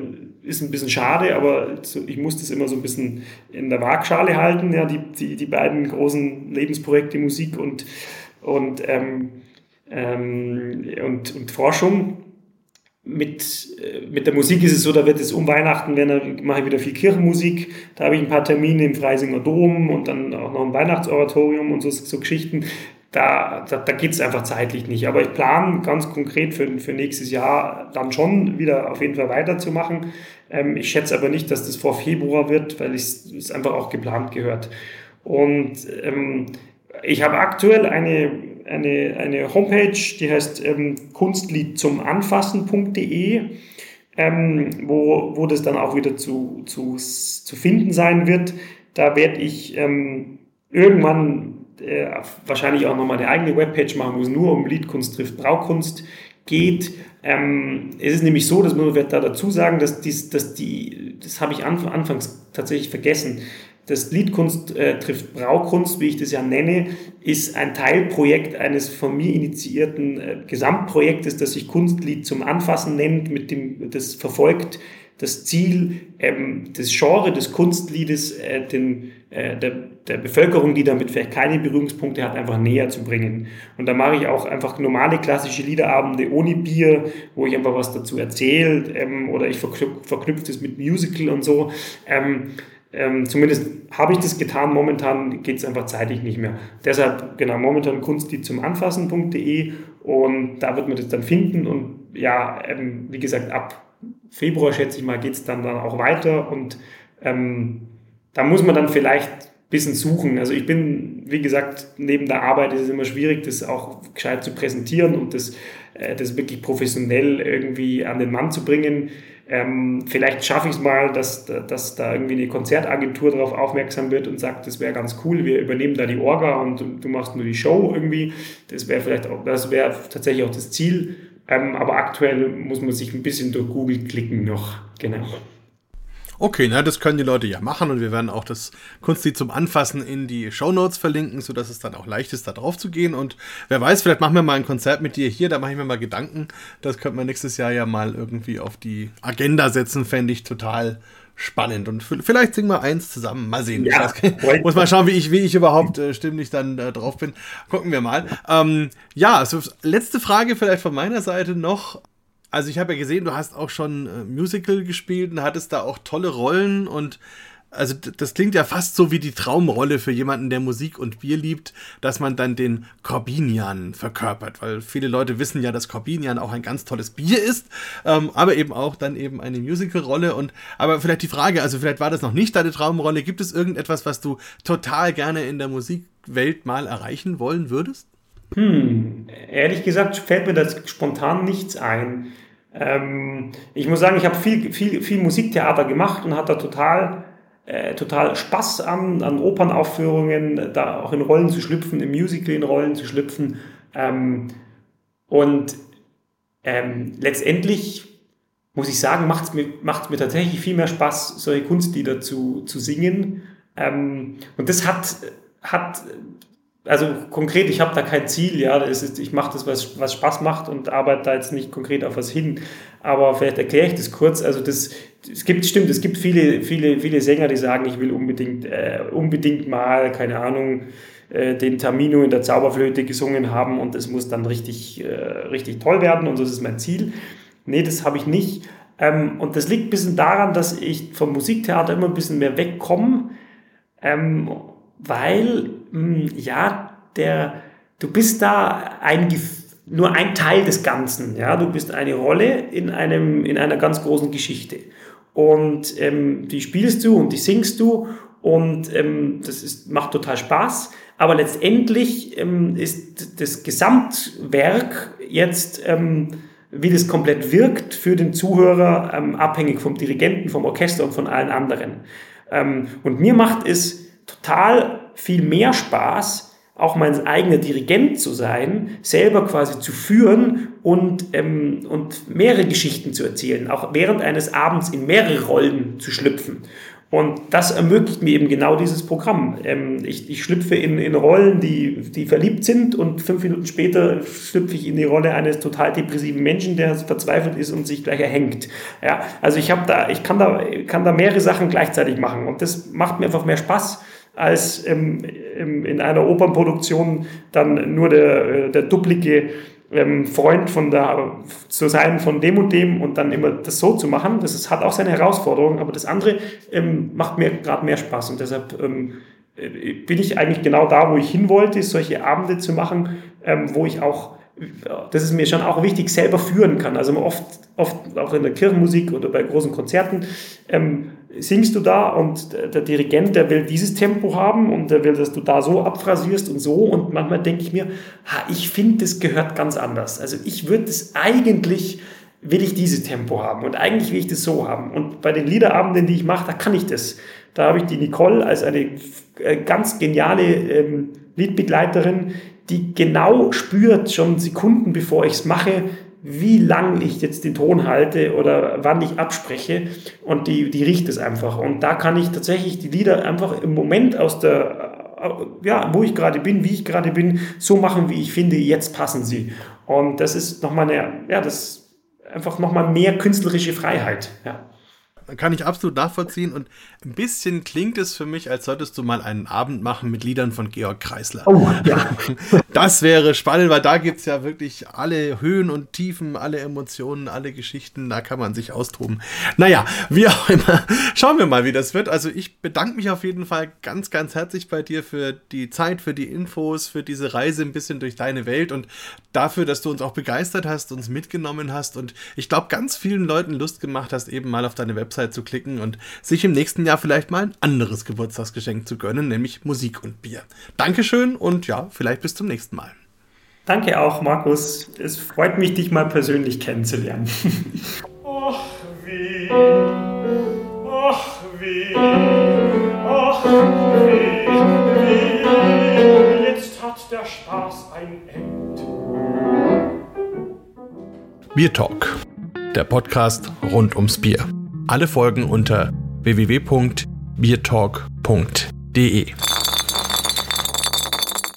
ist ein bisschen schade, aber ich muss das immer so ein bisschen in der Waagschale halten, ja, die, die, die beiden großen Lebensprojekte Musik und, und, ähm, ähm, und, und Forschung. Mit, äh, mit der Musik ist es so, da wird es um Weihnachten, wenn mache ich wieder viel Kirchenmusik, da habe ich ein paar Termine im Freisinger Dom und dann auch noch ein Weihnachtsoratorium und so, so Geschichten da, da, da geht es einfach zeitlich nicht. Aber ich plane ganz konkret für, für nächstes Jahr dann schon wieder auf jeden Fall weiterzumachen. Ähm, ich schätze aber nicht, dass das vor Februar wird, weil es einfach auch geplant gehört. Und ähm, ich habe aktuell eine, eine, eine Homepage, die heißt ähm, kunstliedzumanfassen.de, ähm, wo, wo das dann auch wieder zu, zu, zu finden sein wird. Da werde ich ähm, irgendwann äh, wahrscheinlich auch nochmal eine eigene Webpage machen, wo es nur um Liedkunst trifft Braukunst geht. Ähm, es ist nämlich so, dass man da dazu sagen, dass, dies, dass die, das habe ich anfangs tatsächlich vergessen, das Liedkunst äh, trifft Braukunst, wie ich das ja nenne, ist ein Teilprojekt eines von mir initiierten äh, Gesamtprojektes, das sich Kunstlied zum Anfassen nennt, mit dem das verfolgt das Ziel, ähm, das Genre des Kunstliedes äh, den, äh, der, der Bevölkerung, die damit vielleicht keine Berührungspunkte hat, einfach näher zu bringen. Und da mache ich auch einfach normale klassische Liederabende ohne Bier, wo ich einfach was dazu erzähle ähm, oder ich verknüpfe verknüpf das mit Musical und so. Ähm, ähm, zumindest habe ich das getan. Momentan geht es einfach zeitlich nicht mehr. Deshalb, genau, momentan kunstlied zum Anfassen.de und da wird man das dann finden. Und ja, ähm, wie gesagt, ab Februar, schätze ich mal, geht es dann, dann auch weiter und ähm, da muss man dann vielleicht ein bisschen suchen. Also ich bin, wie gesagt, neben der Arbeit ist es immer schwierig, das auch gescheit zu präsentieren und das, äh, das wirklich professionell irgendwie an den Mann zu bringen. Ähm, vielleicht schaffe ich es mal, dass, dass da irgendwie eine Konzertagentur darauf aufmerksam wird und sagt, das wäre ganz cool, wir übernehmen da die Orga und du machst nur die Show irgendwie. Das wäre vielleicht auch, das wäre tatsächlich auch das Ziel. Ähm, aber aktuell muss man sich ein bisschen durch Google klicken noch. Genau. Okay, na, das können die Leute ja machen und wir werden auch das Kunstlied zum Anfassen in die Show Notes verlinken, sodass es dann auch leicht ist, da drauf zu gehen. Und wer weiß, vielleicht machen wir mal ein Konzert mit dir hier, da mache ich mir mal Gedanken. Das könnte man nächstes Jahr ja mal irgendwie auf die Agenda setzen, fände ich total spannend. Und vielleicht singen wir eins zusammen. Mal sehen. Ja, muss mal schauen, wie ich, wie ich überhaupt äh, stimmlich dann äh, drauf bin. Gucken wir mal. Ähm, ja, also letzte Frage vielleicht von meiner Seite noch. Also ich habe ja gesehen, du hast auch schon äh, Musical gespielt und hattest da auch tolle Rollen und also das klingt ja fast so wie die Traumrolle für jemanden, der Musik und Bier liebt, dass man dann den Corbinian verkörpert, weil viele Leute wissen ja, dass Corbinian auch ein ganz tolles Bier ist, ähm, aber eben auch dann eben eine Musical-Rolle und aber vielleicht die Frage, also vielleicht war das noch nicht deine Traumrolle, gibt es irgendetwas, was du total gerne in der Musikwelt mal erreichen wollen würdest? Hm, ehrlich gesagt fällt mir das spontan nichts ein. Ähm, ich muss sagen, ich habe viel, viel, viel Musiktheater gemacht und hatte total äh, total Spaß an, an Opernaufführungen, da auch in Rollen zu schlüpfen, im Musical in Rollen zu schlüpfen. Ähm, und ähm, letztendlich muss ich sagen, macht es mir, macht's mir tatsächlich viel mehr Spaß, solche Kunstlieder zu, zu singen. Ähm, und das hat, hat also konkret, ich habe da kein Ziel, ja, ist, ich mache das, was, was Spaß macht und arbeite da jetzt nicht konkret auf was hin. Aber vielleicht erkläre ich das kurz. Also das, es gibt, stimmt, es gibt viele, viele, viele Sänger, die sagen, ich will unbedingt, äh, unbedingt mal, keine Ahnung, äh, den Termino in der Zauberflöte gesungen haben und es muss dann richtig, äh, richtig toll werden und so ist mein Ziel. Nee, das habe ich nicht. Ähm, und das liegt ein bisschen daran, dass ich vom Musiktheater immer ein bisschen mehr wegkomme. Ähm, weil, hm, ja, der, du bist da ein, nur ein Teil des Ganzen. Ja? Du bist eine Rolle in, einem, in einer ganz großen Geschichte. Und ähm, die spielst du und die singst du und ähm, das ist, macht total Spaß. Aber letztendlich ähm, ist das Gesamtwerk jetzt, ähm, wie das komplett wirkt, für den Zuhörer ähm, abhängig vom Dirigenten, vom Orchester und von allen anderen. Ähm, und mir macht es total viel mehr Spaß, auch mein eigener Dirigent zu sein, selber quasi zu führen und, ähm, und mehrere Geschichten zu erzählen, auch während eines Abends in mehrere Rollen zu schlüpfen. Und das ermöglicht mir eben genau dieses Programm. Ähm, ich, ich schlüpfe in, in Rollen, die, die verliebt sind und fünf Minuten später schlüpfe ich in die Rolle eines total depressiven Menschen, der verzweifelt ist und sich gleich erhängt. Ja, also ich, hab da, ich kann, da, kann da mehrere Sachen gleichzeitig machen und das macht mir einfach mehr Spaß als ähm, in einer Opernproduktion dann nur der, äh, der duplige ähm, Freund von der, zu sein von dem und dem und dann immer das so zu machen. Das ist, hat auch seine Herausforderungen, aber das andere ähm, macht mir gerade mehr Spaß und deshalb ähm, äh, bin ich eigentlich genau da, wo ich hin wollte, solche Abende zu machen, ähm, wo ich auch das ist mir schon auch wichtig, selber führen kann. Also oft, oft auch in der Kirchenmusik oder bei großen Konzerten ähm, singst du da und der Dirigent, der will dieses Tempo haben und der will, dass du da so abphrasierst und so. Und manchmal denke ich mir, ha, ich finde, das gehört ganz anders. Also ich würde es eigentlich, will ich dieses Tempo haben und eigentlich will ich das so haben. Und bei den Liederabenden, die ich mache, da kann ich das. Da habe ich die Nicole als eine äh, ganz geniale ähm, Liedbegleiterin, die genau spürt, schon Sekunden bevor ich es mache, wie lang ich jetzt den Ton halte oder wann ich abspreche und die, die riecht es einfach. Und da kann ich tatsächlich die Lieder einfach im Moment aus der, äh, ja, wo ich gerade bin, wie ich gerade bin, so machen, wie ich finde, jetzt passen sie. Und das ist nochmal eine, ja, das einfach nochmal mehr künstlerische Freiheit, ja kann ich absolut nachvollziehen und ein bisschen klingt es für mich, als solltest du mal einen Abend machen mit Liedern von Georg Kreisler. Oh, ja. Das wäre spannend, weil da gibt es ja wirklich alle Höhen und Tiefen, alle Emotionen, alle Geschichten, da kann man sich austoben. Naja, wie auch immer, schauen wir mal, wie das wird. Also ich bedanke mich auf jeden Fall ganz, ganz herzlich bei dir für die Zeit, für die Infos, für diese Reise ein bisschen durch deine Welt und dafür, dass du uns auch begeistert hast, uns mitgenommen hast und ich glaube, ganz vielen Leuten Lust gemacht hast, eben mal auf deine Website Website zu klicken und sich im nächsten Jahr vielleicht mal ein anderes Geburtstagsgeschenk zu gönnen, nämlich Musik und Bier. Dankeschön und ja, vielleicht bis zum nächsten Mal. Danke auch, Markus. Es freut mich, dich mal persönlich kennenzulernen. Ach wie, ach wie, ach wie, wie, jetzt hat der Spaß ein Ende. Bier Talk, der Podcast rund ums Bier. Alle Folgen unter www.biertalk.de.